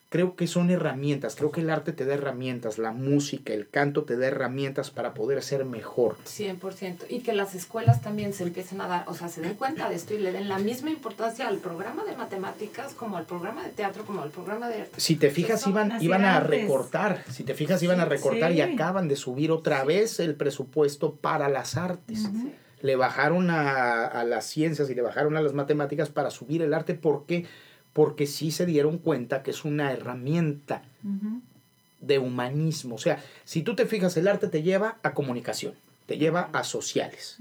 creo que son herramientas, creo que el arte te da herramientas, la música, el canto te da herramientas para poder ser mejor. 100%. Y que las escuelas también se empiecen a dar, o sea, se den cuenta de esto y le den la misma importancia al programa de matemáticas como al programa de teatro, como al programa de arte. Si te fijas, iban, iban a recortar, si te fijas, iban a recortar y acaban de subir otra vez el presupuesto para las artes. Le bajaron a, a las ciencias y le bajaron a las matemáticas para subir el arte porque porque sí se dieron cuenta que es una herramienta de humanismo. O sea, si tú te fijas, el arte te lleva a comunicación, te lleva a sociales.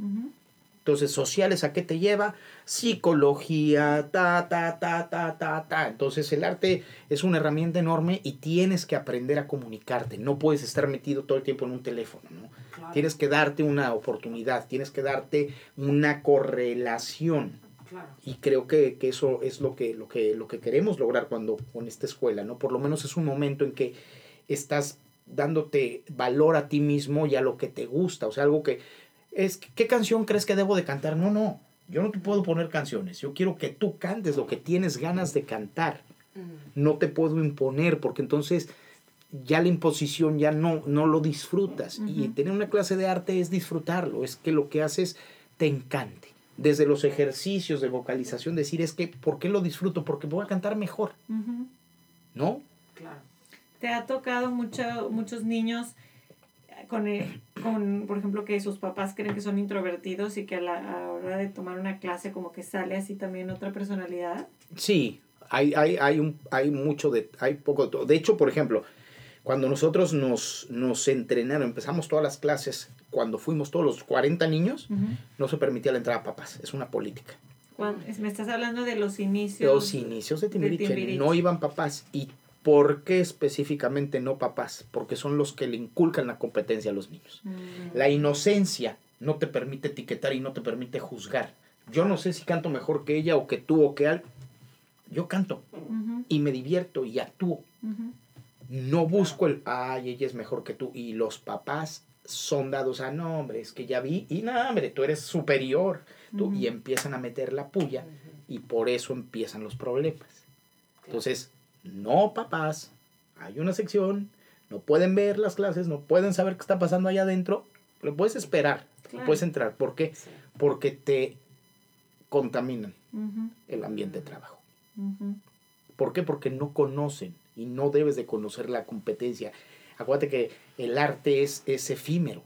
Entonces, sociales, ¿a qué te lleva? Psicología, ta, ta, ta, ta, ta, ta. Entonces, el arte es una herramienta enorme y tienes que aprender a comunicarte. No puedes estar metido todo el tiempo en un teléfono, ¿no? Claro, Tienes que darte una oportunidad, tienes que darte una correlación. Claro. Y creo que, que eso es lo que, lo, que, lo que queremos lograr cuando con esta escuela, ¿no? Por lo menos es un momento en que estás dándote valor a ti mismo y a lo que te gusta. O sea, algo que es, ¿qué canción crees que debo de cantar? No, no, yo no te puedo poner canciones. Yo quiero que tú cantes lo que tienes ganas de cantar. Mm, No te puedo imponer porque entonces ya la imposición ya no, no lo disfrutas. Y tener una clase de arte es disfrutarlo, es que lo que haces te encante. Desde los ejercicios de vocalización, decir es que, ¿por qué lo disfruto? Porque voy a cantar mejor. ¿no? claro. ¿Te ha tocado mucho, muchos niños con, eh, con, por ejemplo, que sus papás creen que son introvertidos y que a la, hora de tomar una clase como que sale así también otra personalidad? Sí, hay, hay, hay, un, hay mucho de, hay poco de todo. De hecho, por ejemplo, cuando nosotros nos, nos entrenaron, empezamos todas las clases, cuando fuimos todos los 40 niños, no se permitía la entrada a papás, es una política. Me estás hablando de los inicios. Los inicios de Timbiriche, Timbiriche. no iban papás. ¿Y por qué específicamente no papás? Porque son los que le inculcan la competencia a los niños. Mm. La inocencia no te permite etiquetar y no te permite juzgar. Yo no sé si canto mejor que ella o que tú o que al. Yo canto y me divierto y actúo. ujú. No busco el, ay, ella es mejor que tú. Y los papás son dados a, no, hombre, es que ya vi, y no, hombre, tú eres superior. Tú. Y empiezan a meter la puya Y por eso empiezan los problemas. Entonces, no papás, hay una sección, no pueden ver las clases, no pueden saber qué está pasando allá adentro, lo puedes esperar, Claro. puedes entrar. ¿Por qué? Sí. Porque te contaminan el ambiente de trabajo. ¿Por qué? Porque no conocen y no debes de conocer la competencia. Acuérdate que el arte es, es efímero.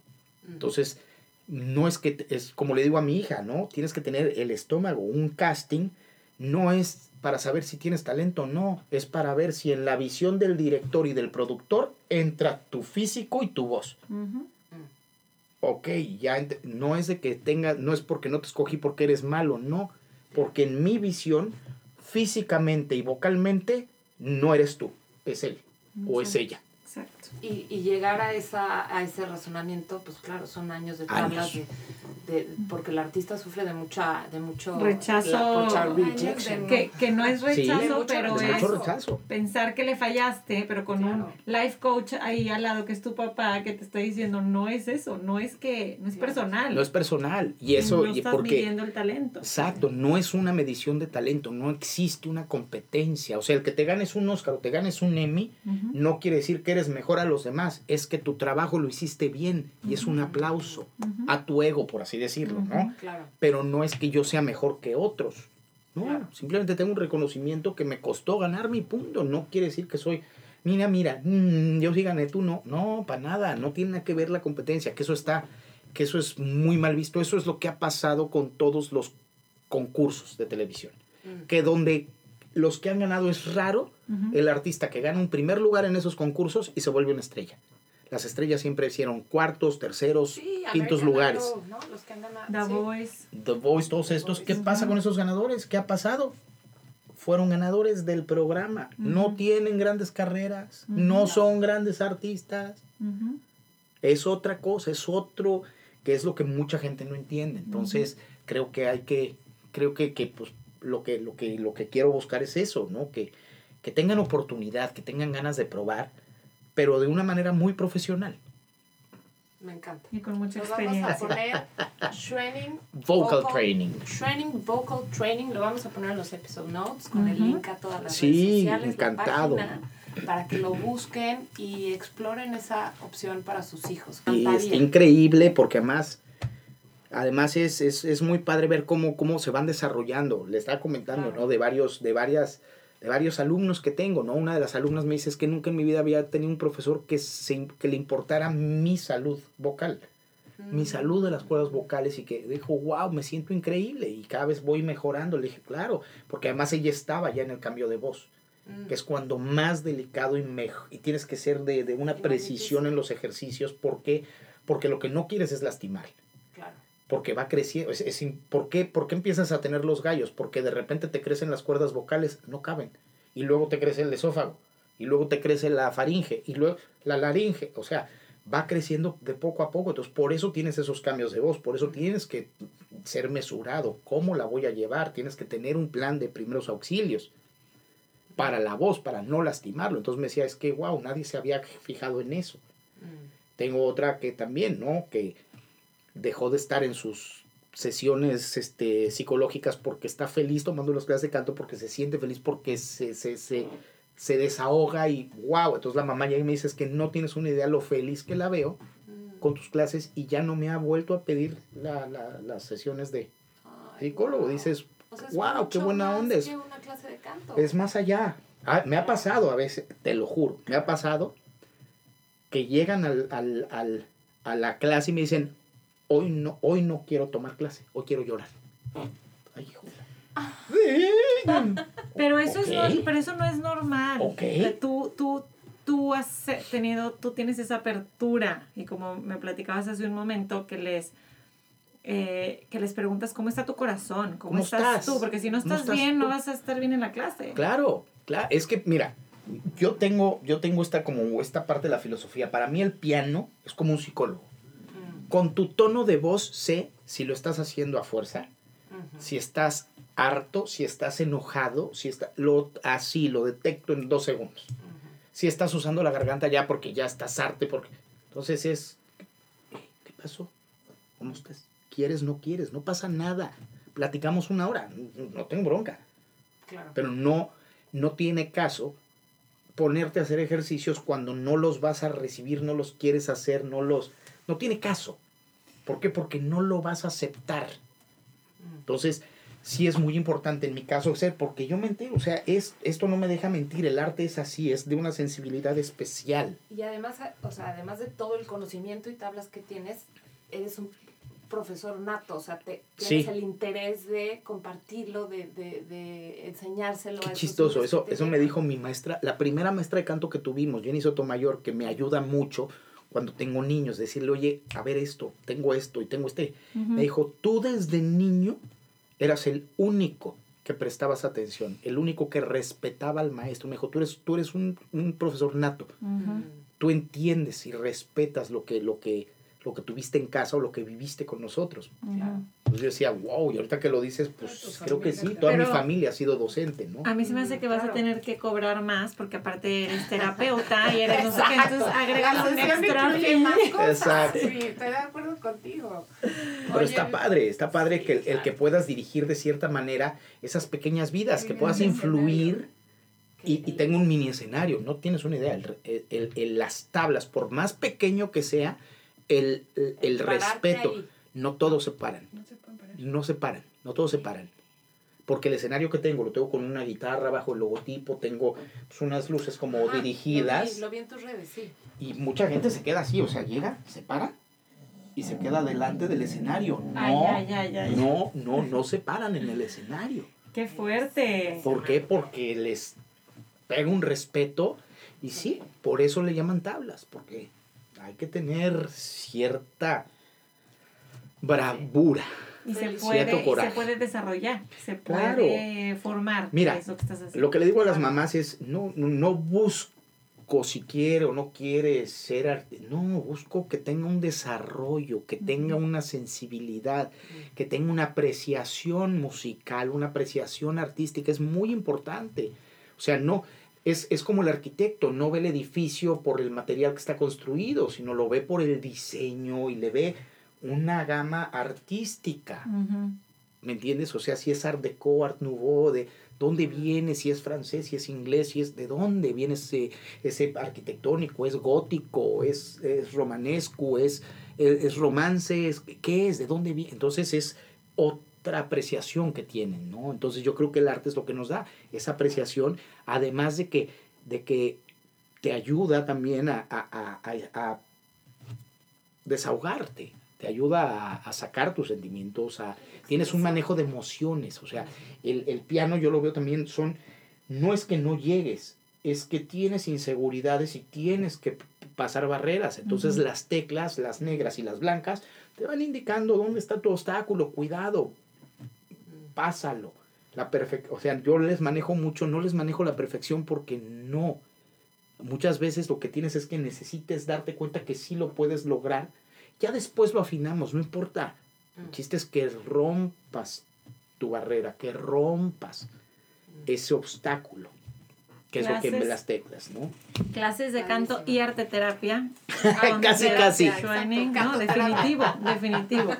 Entonces, no es que, es como le digo a mi hija, ¿no? Tienes que tener el estómago. Un casting no es para saber si tienes talento o no, es para ver si en la visión del director y del productor entra tu físico y tu voz. Ujú. Ok, ya no es de que tenga, no es porque no te escogí porque eres malo, no, porque en mi visión, físicamente y vocalmente, no eres tú, es él o es ella. Exacto. Y, y llegar a, esa, a ese razonamiento, pues claro, son años de tablas, de, de- porque el artista sufre de mucha de mucho Rechazo. la- mucha Años rejection. Que, que no es rechazo, pero Es es mucho rechazo. pensar que le fallaste, pero con un life coach ahí al lado que es tu papá que te está diciendo no es eso, no es que no es Claro. personal. No es personal. Y eso, no y estás porque... midiendo el talento. Exacto, no es una medición de talento, no existe una competencia. O sea, el que te ganes un Oscar o te ganes un Emmy no quiere decir que eres mejor a los demás, es que tu trabajo lo hiciste bien y es un aplauso a tu ego, por así decirlo, ¿no? Claro. Pero no es que yo sea mejor que otros. No, Claro. simplemente tengo un reconocimiento que me costó ganar mi punto. No quiere decir que soy, mira, mira, mm, yo sí gané, tú no. No, para nada, no tiene nada que ver la competencia, que eso está, que eso es muy mal visto. Eso es lo que ha pasado con todos los concursos de televisión. Mm. Que donde los que han ganado es raro el artista que gana un primer lugar en esos concursos y se vuelve una estrella. Las estrellas siempre hicieron cuartos, terceros, Sí, quintos lugares. Los que han ganado. The sí. Voice. The Voice, todos estos. ¿Qué pasa con esos ganadores? ¿Qué ha pasado? Fueron ganadores del programa. No tienen grandes carreras. No son grandes artistas. Es otra cosa, es otro, que es lo que mucha gente no entiende. Entonces, creo que hay que, creo que, que pues, lo que, lo que, lo que quiero buscar es eso, ¿no? Que, que tengan oportunidad, que tengan ganas de probar, pero de una manera muy profesional. Me encanta. Y con mucha Nos vamos a experiencia. poner training. Vocal training. Training, vocal training. Lo vamos a poner en los episode notes con el Ujú. link a todas las Sí, redes sociales. la encantado. página, para que lo busquen y exploren esa opción para sus hijos. Y está increíble porque además, además es, es, es muy padre ver cómo, cómo se van desarrollando. Le estaba comentando, Claro. ¿no? De varios, de varias, de varios alumnos que tengo, ¿no? Una de las alumnas me dice es que nunca en mi vida había tenido un profesor que, se, que le importara mi salud vocal, mi salud de las cuerdas vocales y que dijo, wow, me siento increíble y cada vez voy mejorando. Le dije, claro, porque además ella estaba ya en el cambio de voz Mm. que es cuando más delicado y, mej- y tienes que ser de, de una precisión en los ejercicios. ¿Por qué? Porque lo que no quieres es lastimar. Porque va creciendo. Es, es ¿por, qué, ¿Por qué empiezas a tener los gallos? Porque de repente te crecen las cuerdas vocales, no caben. Y luego te crece el esófago. Y luego te crece la faringe. Y luego la laringe. O sea, va creciendo de poco a poco. Entonces, por eso tienes esos cambios de voz. Por eso tienes que ser mesurado. ¿Cómo la voy a llevar? Tienes que tener un plan de primeros auxilios para la voz, para no lastimarlo. Entonces me decía, es que, wow, nadie se había fijado en eso. Mm. Tengo otra que también, ¿no? Que dejó de estar en sus sesiones este, psicológicas porque está feliz tomando las clases de canto, porque se siente feliz, porque se, se, se, se desahoga y wow. Entonces la mamá ya me dice, es que no tienes una idea lo feliz que la veo con tus clases y ya no me ha vuelto a pedir la- la- las sesiones de psicólogo. Dices, O sea, es wow, qué buena onda es. que una clase de canto. Es más allá. Ah, me ha pasado a veces, te lo juro, me ha pasado que llegan al, al, al- a la clase y me dicen, hoy no, hoy no quiero tomar clase, hoy quiero llorar. Ay, hijo. Pero eso, Ok. es pero eso no es normal. Ok. O sea, Tú, tú, tú has tenido, tú tienes esa apertura y como me platicabas hace un momento que les, eh, que les preguntas cómo está tu corazón, cómo, ¿Cómo estás, estás? tú, porque si no ¿Cómo estás, estás bien tú? no vas a estar bien en la clase. Claro, claro, es que mira, yo tengo, yo tengo esta como esta parte de la filosofía. Para mí el piano es como un psicólogo. Con tu tono de voz sé si lo estás haciendo a fuerza, si estás harto, si estás enojado, si está, lo, así lo detecto en dos segundos. Si estás usando la garganta ya porque ya estás harto, porque entonces es, "Eh, ¿qué pasó? ¿Cómo estás? ¿Quieres? No quieres, no pasa nada. platicamos una hora, no tengo bronca. Claro. Pero no, no tiene caso ponerte a hacer ejercicios cuando no los vas a recibir, no los quieres hacer, no los... No tiene caso. ¿Por qué? Porque no lo vas a aceptar. Entonces, sí es muy importante en mi caso ser, porque yo me entero, o sea, es, esto no me deja mentir, el arte es así, es de una sensibilidad especial. Y además, o sea, además de todo el conocimiento y tablas que tienes, eres un profesor nato, o sea, te, tienes Sí. el interés de compartirlo, de, de, de enseñárselo Qué a chistoso, eso, me dijo mi maestra, la primera maestra de canto que tuvimos, Jenny Sotomayor, que me ayuda mucho cuando tengo niños, decirle, oye, a ver esto, tengo esto y tengo este. Me dijo, tú desde niño eras el único que prestabas atención, el único que respetaba al maestro. Me dijo, tú eres, tú eres un, un profesor nato, tú entiendes y respetas lo que, lo que, lo que tuviste en casa o lo que viviste con nosotros. Pues yo decía, wow, y ahorita que lo dices, pues Tu creo que sí, toda mi familia ha sido docente, ¿no? A mí se me hace que vas a tener que cobrar más porque aparte eres terapeuta y eres no sé qué, entonces agregas un extra. Exacto. Sí, estoy de acuerdo contigo. Pero Oye, está padre, está padre sí, que el, el que puedas dirigir de cierta manera esas pequeñas vidas, que puedas influir y, y tengo un mini escenario. No tienes una idea, el, el- el- el- las tablas, por más pequeño que sea, el, el- respeto, ahí. no todos se paran, No se pueden parar. no se paran, no todos se paran. Porque el escenario que tengo, lo tengo con una guitarra bajo el logotipo, tengo pues, unas luces como Ajá, dirigidas. Lo vi, lo vi en tus redes, sí. Y mucha gente se queda así, o sea, llega, se para y se queda delante del escenario. No, Ay, ay, ay, ay. no, no, no se paran en el escenario. Qué fuerte. ¿Por qué? Porque les pega un respeto y sí, por eso le llaman tablas, porque hay que tener cierta bravura. Y se puede, y se puede desarrollar, se Claro. puede formar. Mira, eso que estás haciendo. Lo que le digo a las mamás es, no, no- no busco si quiere o no quiere ser arte, no, busco que tenga un desarrollo, que tenga una sensibilidad, que tenga una apreciación musical, una apreciación artística, es muy importante. O sea, no, es, es como el arquitecto, no ve el edificio por el material que está construido, sino lo ve por el diseño y le ve una gama artística. ¿Me entiendes? O sea, si es Art Deco, Art Nouveau, de dónde viene, si es francés, si es inglés, si es de dónde viene ese, ese arquitectónico, es gótico, es, es romanesco, es, es, es romance, es, ¿qué es? ¿De dónde viene? Entonces es otra apreciación que tienen, ¿no? Entonces yo creo que el arte es lo que nos da, esa apreciación, además de que, de que te ayuda también a, a- a- a- desahogarte, te ayuda a, sacar tus sentimientos, a, tienes un manejo de emociones, o sea, el, el piano yo lo veo también son, no es que no llegues, es que tienes inseguridades y tienes que pasar barreras, entonces las teclas, las negras y las blancas, te van indicando dónde está tu obstáculo, cuidado, pásalo. La perfec o sea, yo les manejo mucho, no les manejo la perfección porque no. Muchas veces lo que tienes es que necesites darte cuenta que sí lo puedes lograr. Ya después lo afinamos, no importa. El chiste es que rompas tu barrera, que rompas ese obstáculo, que es lo que las teclas, ¿no? Clases de canto y arte terapia. Casi, casi. No, definitivo, definitivo.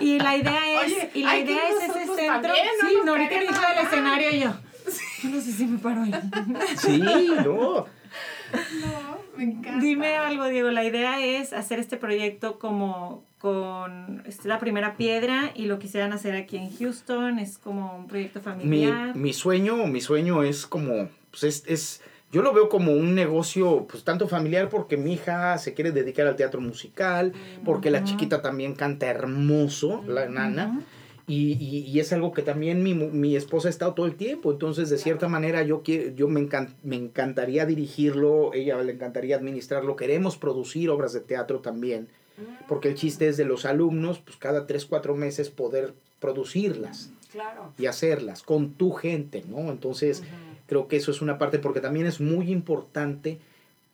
Y la idea es, Oye, y la idea es ese centro. también, no sí, no, ahorita dijo del bajar. escenario y yo. Yo no sé si me paro ahí. Sí, no. No, me encanta. Dime algo, Diego. La idea es hacer este proyecto como con esta es la primera piedra y lo quisieran hacer aquí en Houston. Es como un proyecto Mi, familiar. mi sueño, mi sueño es como, pues es, es- yo lo veo como un negocio, pues tanto familiar porque mi hija se quiere dedicar al teatro musical, porque la chiquita también canta hermoso, la nana. Y, y- y es algo que también mi, mi esposa ha estado todo el tiempo. Entonces, de cierta manera, yo, quiero, yo me, encan- me encantaría dirigirlo, ella le encantaría administrarlo. Queremos producir obras de teatro también. Porque el chiste es de los alumnos, pues cada tres, cuatro meses poder producirlas Claro. y hacerlas con tu gente, ¿no? Entonces, creo que eso es una parte, porque también es muy importante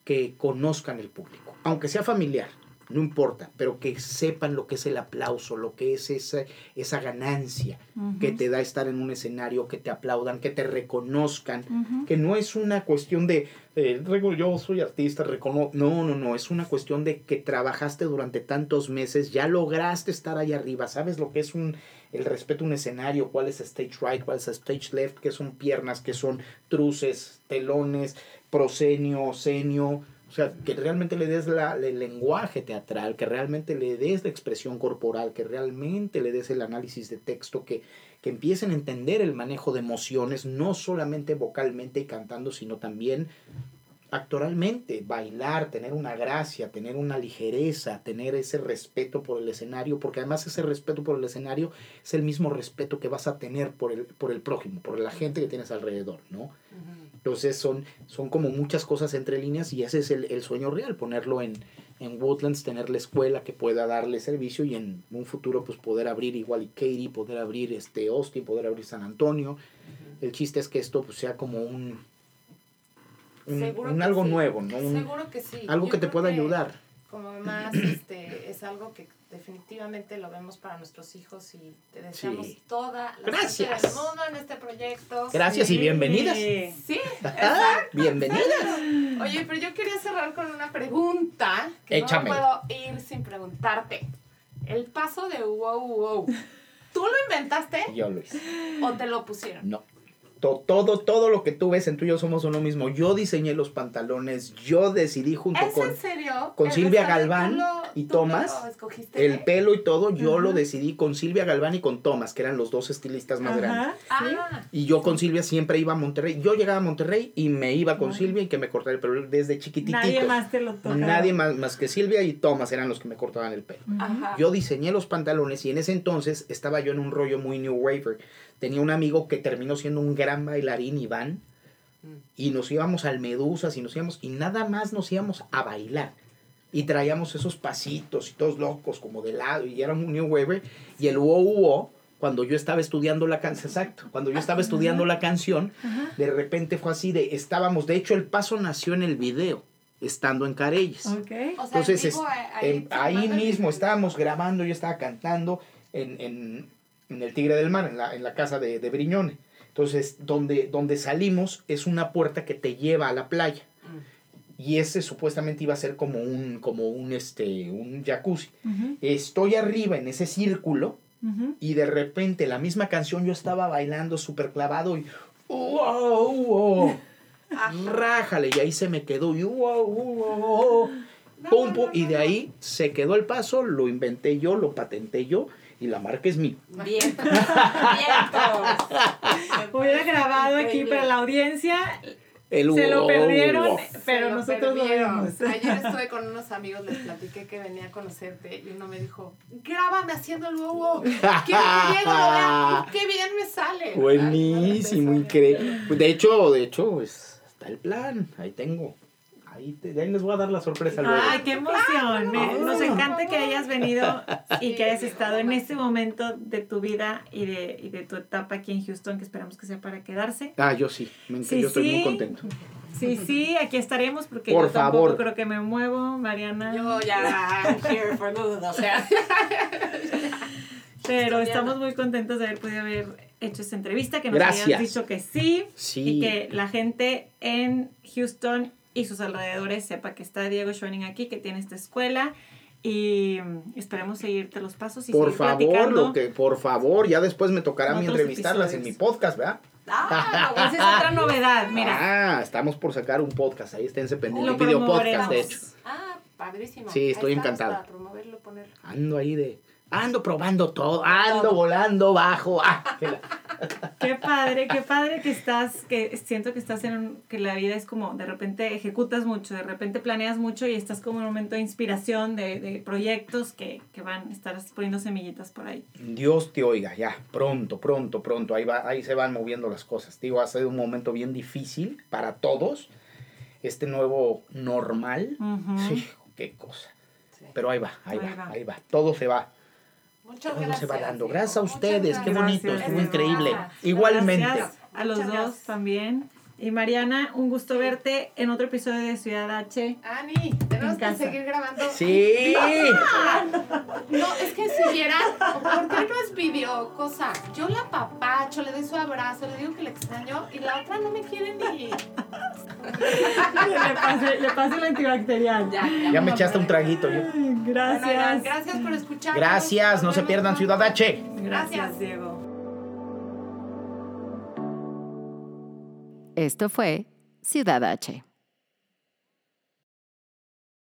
que conozcan el público, aunque sea familiar. no importa, pero que sepan lo que es el aplauso, lo que es esa, esa ganancia que te da estar en un escenario, que te aplaudan, que te reconozcan, que no es una cuestión de, eh, "Rego, yo soy artista, recono no, no, no, es una cuestión de que trabajaste durante tantos meses, ya lograste estar ahí arriba, sabes lo que es un, el respeto a un escenario, cuál es stage right, cuál es stage left, qué son piernas, qué son truces, telones, proscenio, senio, o sea, que realmente le des la, el lenguaje teatral, que realmente le des la expresión corporal, que realmente le des el análisis de texto, que, que empiecen a entender el manejo de emociones, no solamente vocalmente y cantando, sino también actoralmente, bailar, tener una gracia, tener una ligereza, tener ese respeto por el escenario, porque además ese respeto por el escenario es el mismo respeto que vas a tener por el, por el prójimo, por la gente que tienes alrededor, ¿no? Entonces son, son como muchas cosas entre líneas y ese es el, el sueño real, ponerlo en, en Woodlands, tener la escuela que pueda darle servicio y en un futuro pues poder abrir igual y Katy, poder abrir este Austin, poder abrir San Antonio. El chiste es que esto pues, sea como un, un, Seguro un que algo sí. nuevo, ¿no? Un- Seguro que sí. algo Yo que te pueda ayudar. Como más, este, es algo que definitivamente lo vemos para nuestros hijos y te deseamos Sí. toda la Gracias. del mundo en este proyecto. Gracias y bienvenidas. Sí. Sí, Bienvenidas. Oye, pero yo quería cerrar con una pregunta que Échame. no puedo ir sin preguntarte. El paso de wow wow. ¿Tú lo inventaste Yo lo hice. o te lo pusieron? No. To- Todo, todo lo que tú ves en tú y yo somos uno mismo. Yo diseñé los pantalones, yo decidí junto ¿Es con en serio? con ¿El Silvia Galván lo- y Tomás, el pelo y todo, yo lo decidí con Silvia Galván y con Tomás, que eran los dos estilistas más grandes. Sí. Ah, Y yo con Silvia siempre iba a Monterrey. Yo llegaba a Monterrey y me iba con Silvia y que me cortara el pelo desde chiquitititos. Nadie más te lo. Nadie más, más que Silvia y Tomás eran los que me cortaban el pelo. Yo diseñé los pantalones y en ese entonces estaba yo en un rollo muy New Waver. Tenía un amigo que terminó siendo un gran bailarín, Iván, y nos íbamos al Medusas y nos íbamos, y nada más nos íbamos a bailar. Y traíamos esos pasitos y todos locos como de lado, y era un New Waver. Y el wow, wow, cuando yo estaba estudiando la canción, exacto, cuando yo estaba estudiando la canción, de repente fue así de, estábamos, de hecho el paso nació en el video, estando en Careyes. Ok. O sea, Entonces, es- ahí, en- ahí filmando el mismo estábamos grabando, yo estaba cantando en, en, en el Tigre del Mar, en la, en la casa de, de Briñone. Entonces, donde, donde salimos es una puerta que te lleva a la playa. Y ese supuestamente iba a ser como un, como un, este, un jacuzzi. Ujú, Estoy arriba en ese círculo ujú. y de repente la misma canción yo estaba bailando súper clavado y wow, wow, rájale y ahí se me quedó y wow, wow, wow, pum, pum, y de ahí se quedó el paso, lo inventé yo, lo patenté yo y la marca es mía. Bien. Bien. Hubiera grabado aquí para la audiencia. El Se lo perdieron, wow. pero lo nosotros lo perdieron. vimos. Ayer estuve con unos amigos, les platiqué que venía a conocerte y uno me dijo, grábame haciendo el Diego lo vea. Qué bien me sale. Buenísimo, increíble. De hecho, de hecho, pues, está el plan, ahí tengo. Ahí, te, ahí les voy a dar la sorpresa luego. Ay, qué emoción. Me- nos encanta que hayas venido y Sí, que hayas estado en este momento de tu vida y de, y de tu etapa aquí en Houston, que esperamos que sea para quedarse. Ah, yo sí, me Sí, yo estoy sí. muy contento. Sí, sí, aquí estaremos porque Por yo tampoco favor. creo que me muevo, Mariana. Yo ya, I'm here for good, o sea. pero estamos muy contentos de haber podido haber hecho esta entrevista, que nos Gracias. hayas dicho que sí, Sí. y que la gente en Houston y sus alrededores sepa que está Diego Schoening aquí, que tiene esta escuela y esperemos seguirte los pasos y Por seguir favor, platicando. lo que, por favor, ya después me tocará a mí entrevistarlas en mi podcast, ¿verdad? Ah, Esa es otra novedad, mira. Ah, estamos por sacar un podcast, ahí esténse pendientes. Lo Un video podcast, de hecho. Ah, padrísimo. Sí, Ahí estoy estamos encantado. Para promoverlo, ponerlo. Ando ahí de. Ando probando todo, ando volando bajo. Ah, que la- Qué padre, qué padre que estás, que siento que estás en un, que la vida es como, de repente ejecutas mucho, de repente planeas mucho y estás como en un momento de inspiración, de, de proyectos que, que van a estar poniendo semillitas por ahí. Dios te oiga, ya, pronto, pronto, pronto. Ahí, va, ahí se van moviendo las cosas. Digo, ha sido un momento bien difícil para todos. Este nuevo normal. Sí, qué cosa. Sí. Pero ahí va, ahí, Ahí va, va. ahí va. Todo se va. Muchas gracias. se va dando. Gracias a Muchas ustedes, qué bonito, Gracias, estuvo increíble. Gracias. Igualmente. Gracias a los Muchas dos gracias. también. Y Mariana, un gusto verte en otro episodio de Ciudad H. Ani, tenemos En que seguir grabando. Sí. No, es que si vieran, ¿por qué no es video cosa? Yo la papacho, le doy su abrazo, le digo que le extraño y la otra no me quiere ni. Le pasé, le pasé el antibacterial. Ya, Ya me echaste un traguito. yo. Gracias. Bueno, gracias por escuchar. Gracias, no se pierdan Ciudad H. Gracias, Gracias. Diego. Esto fue Ciudad H.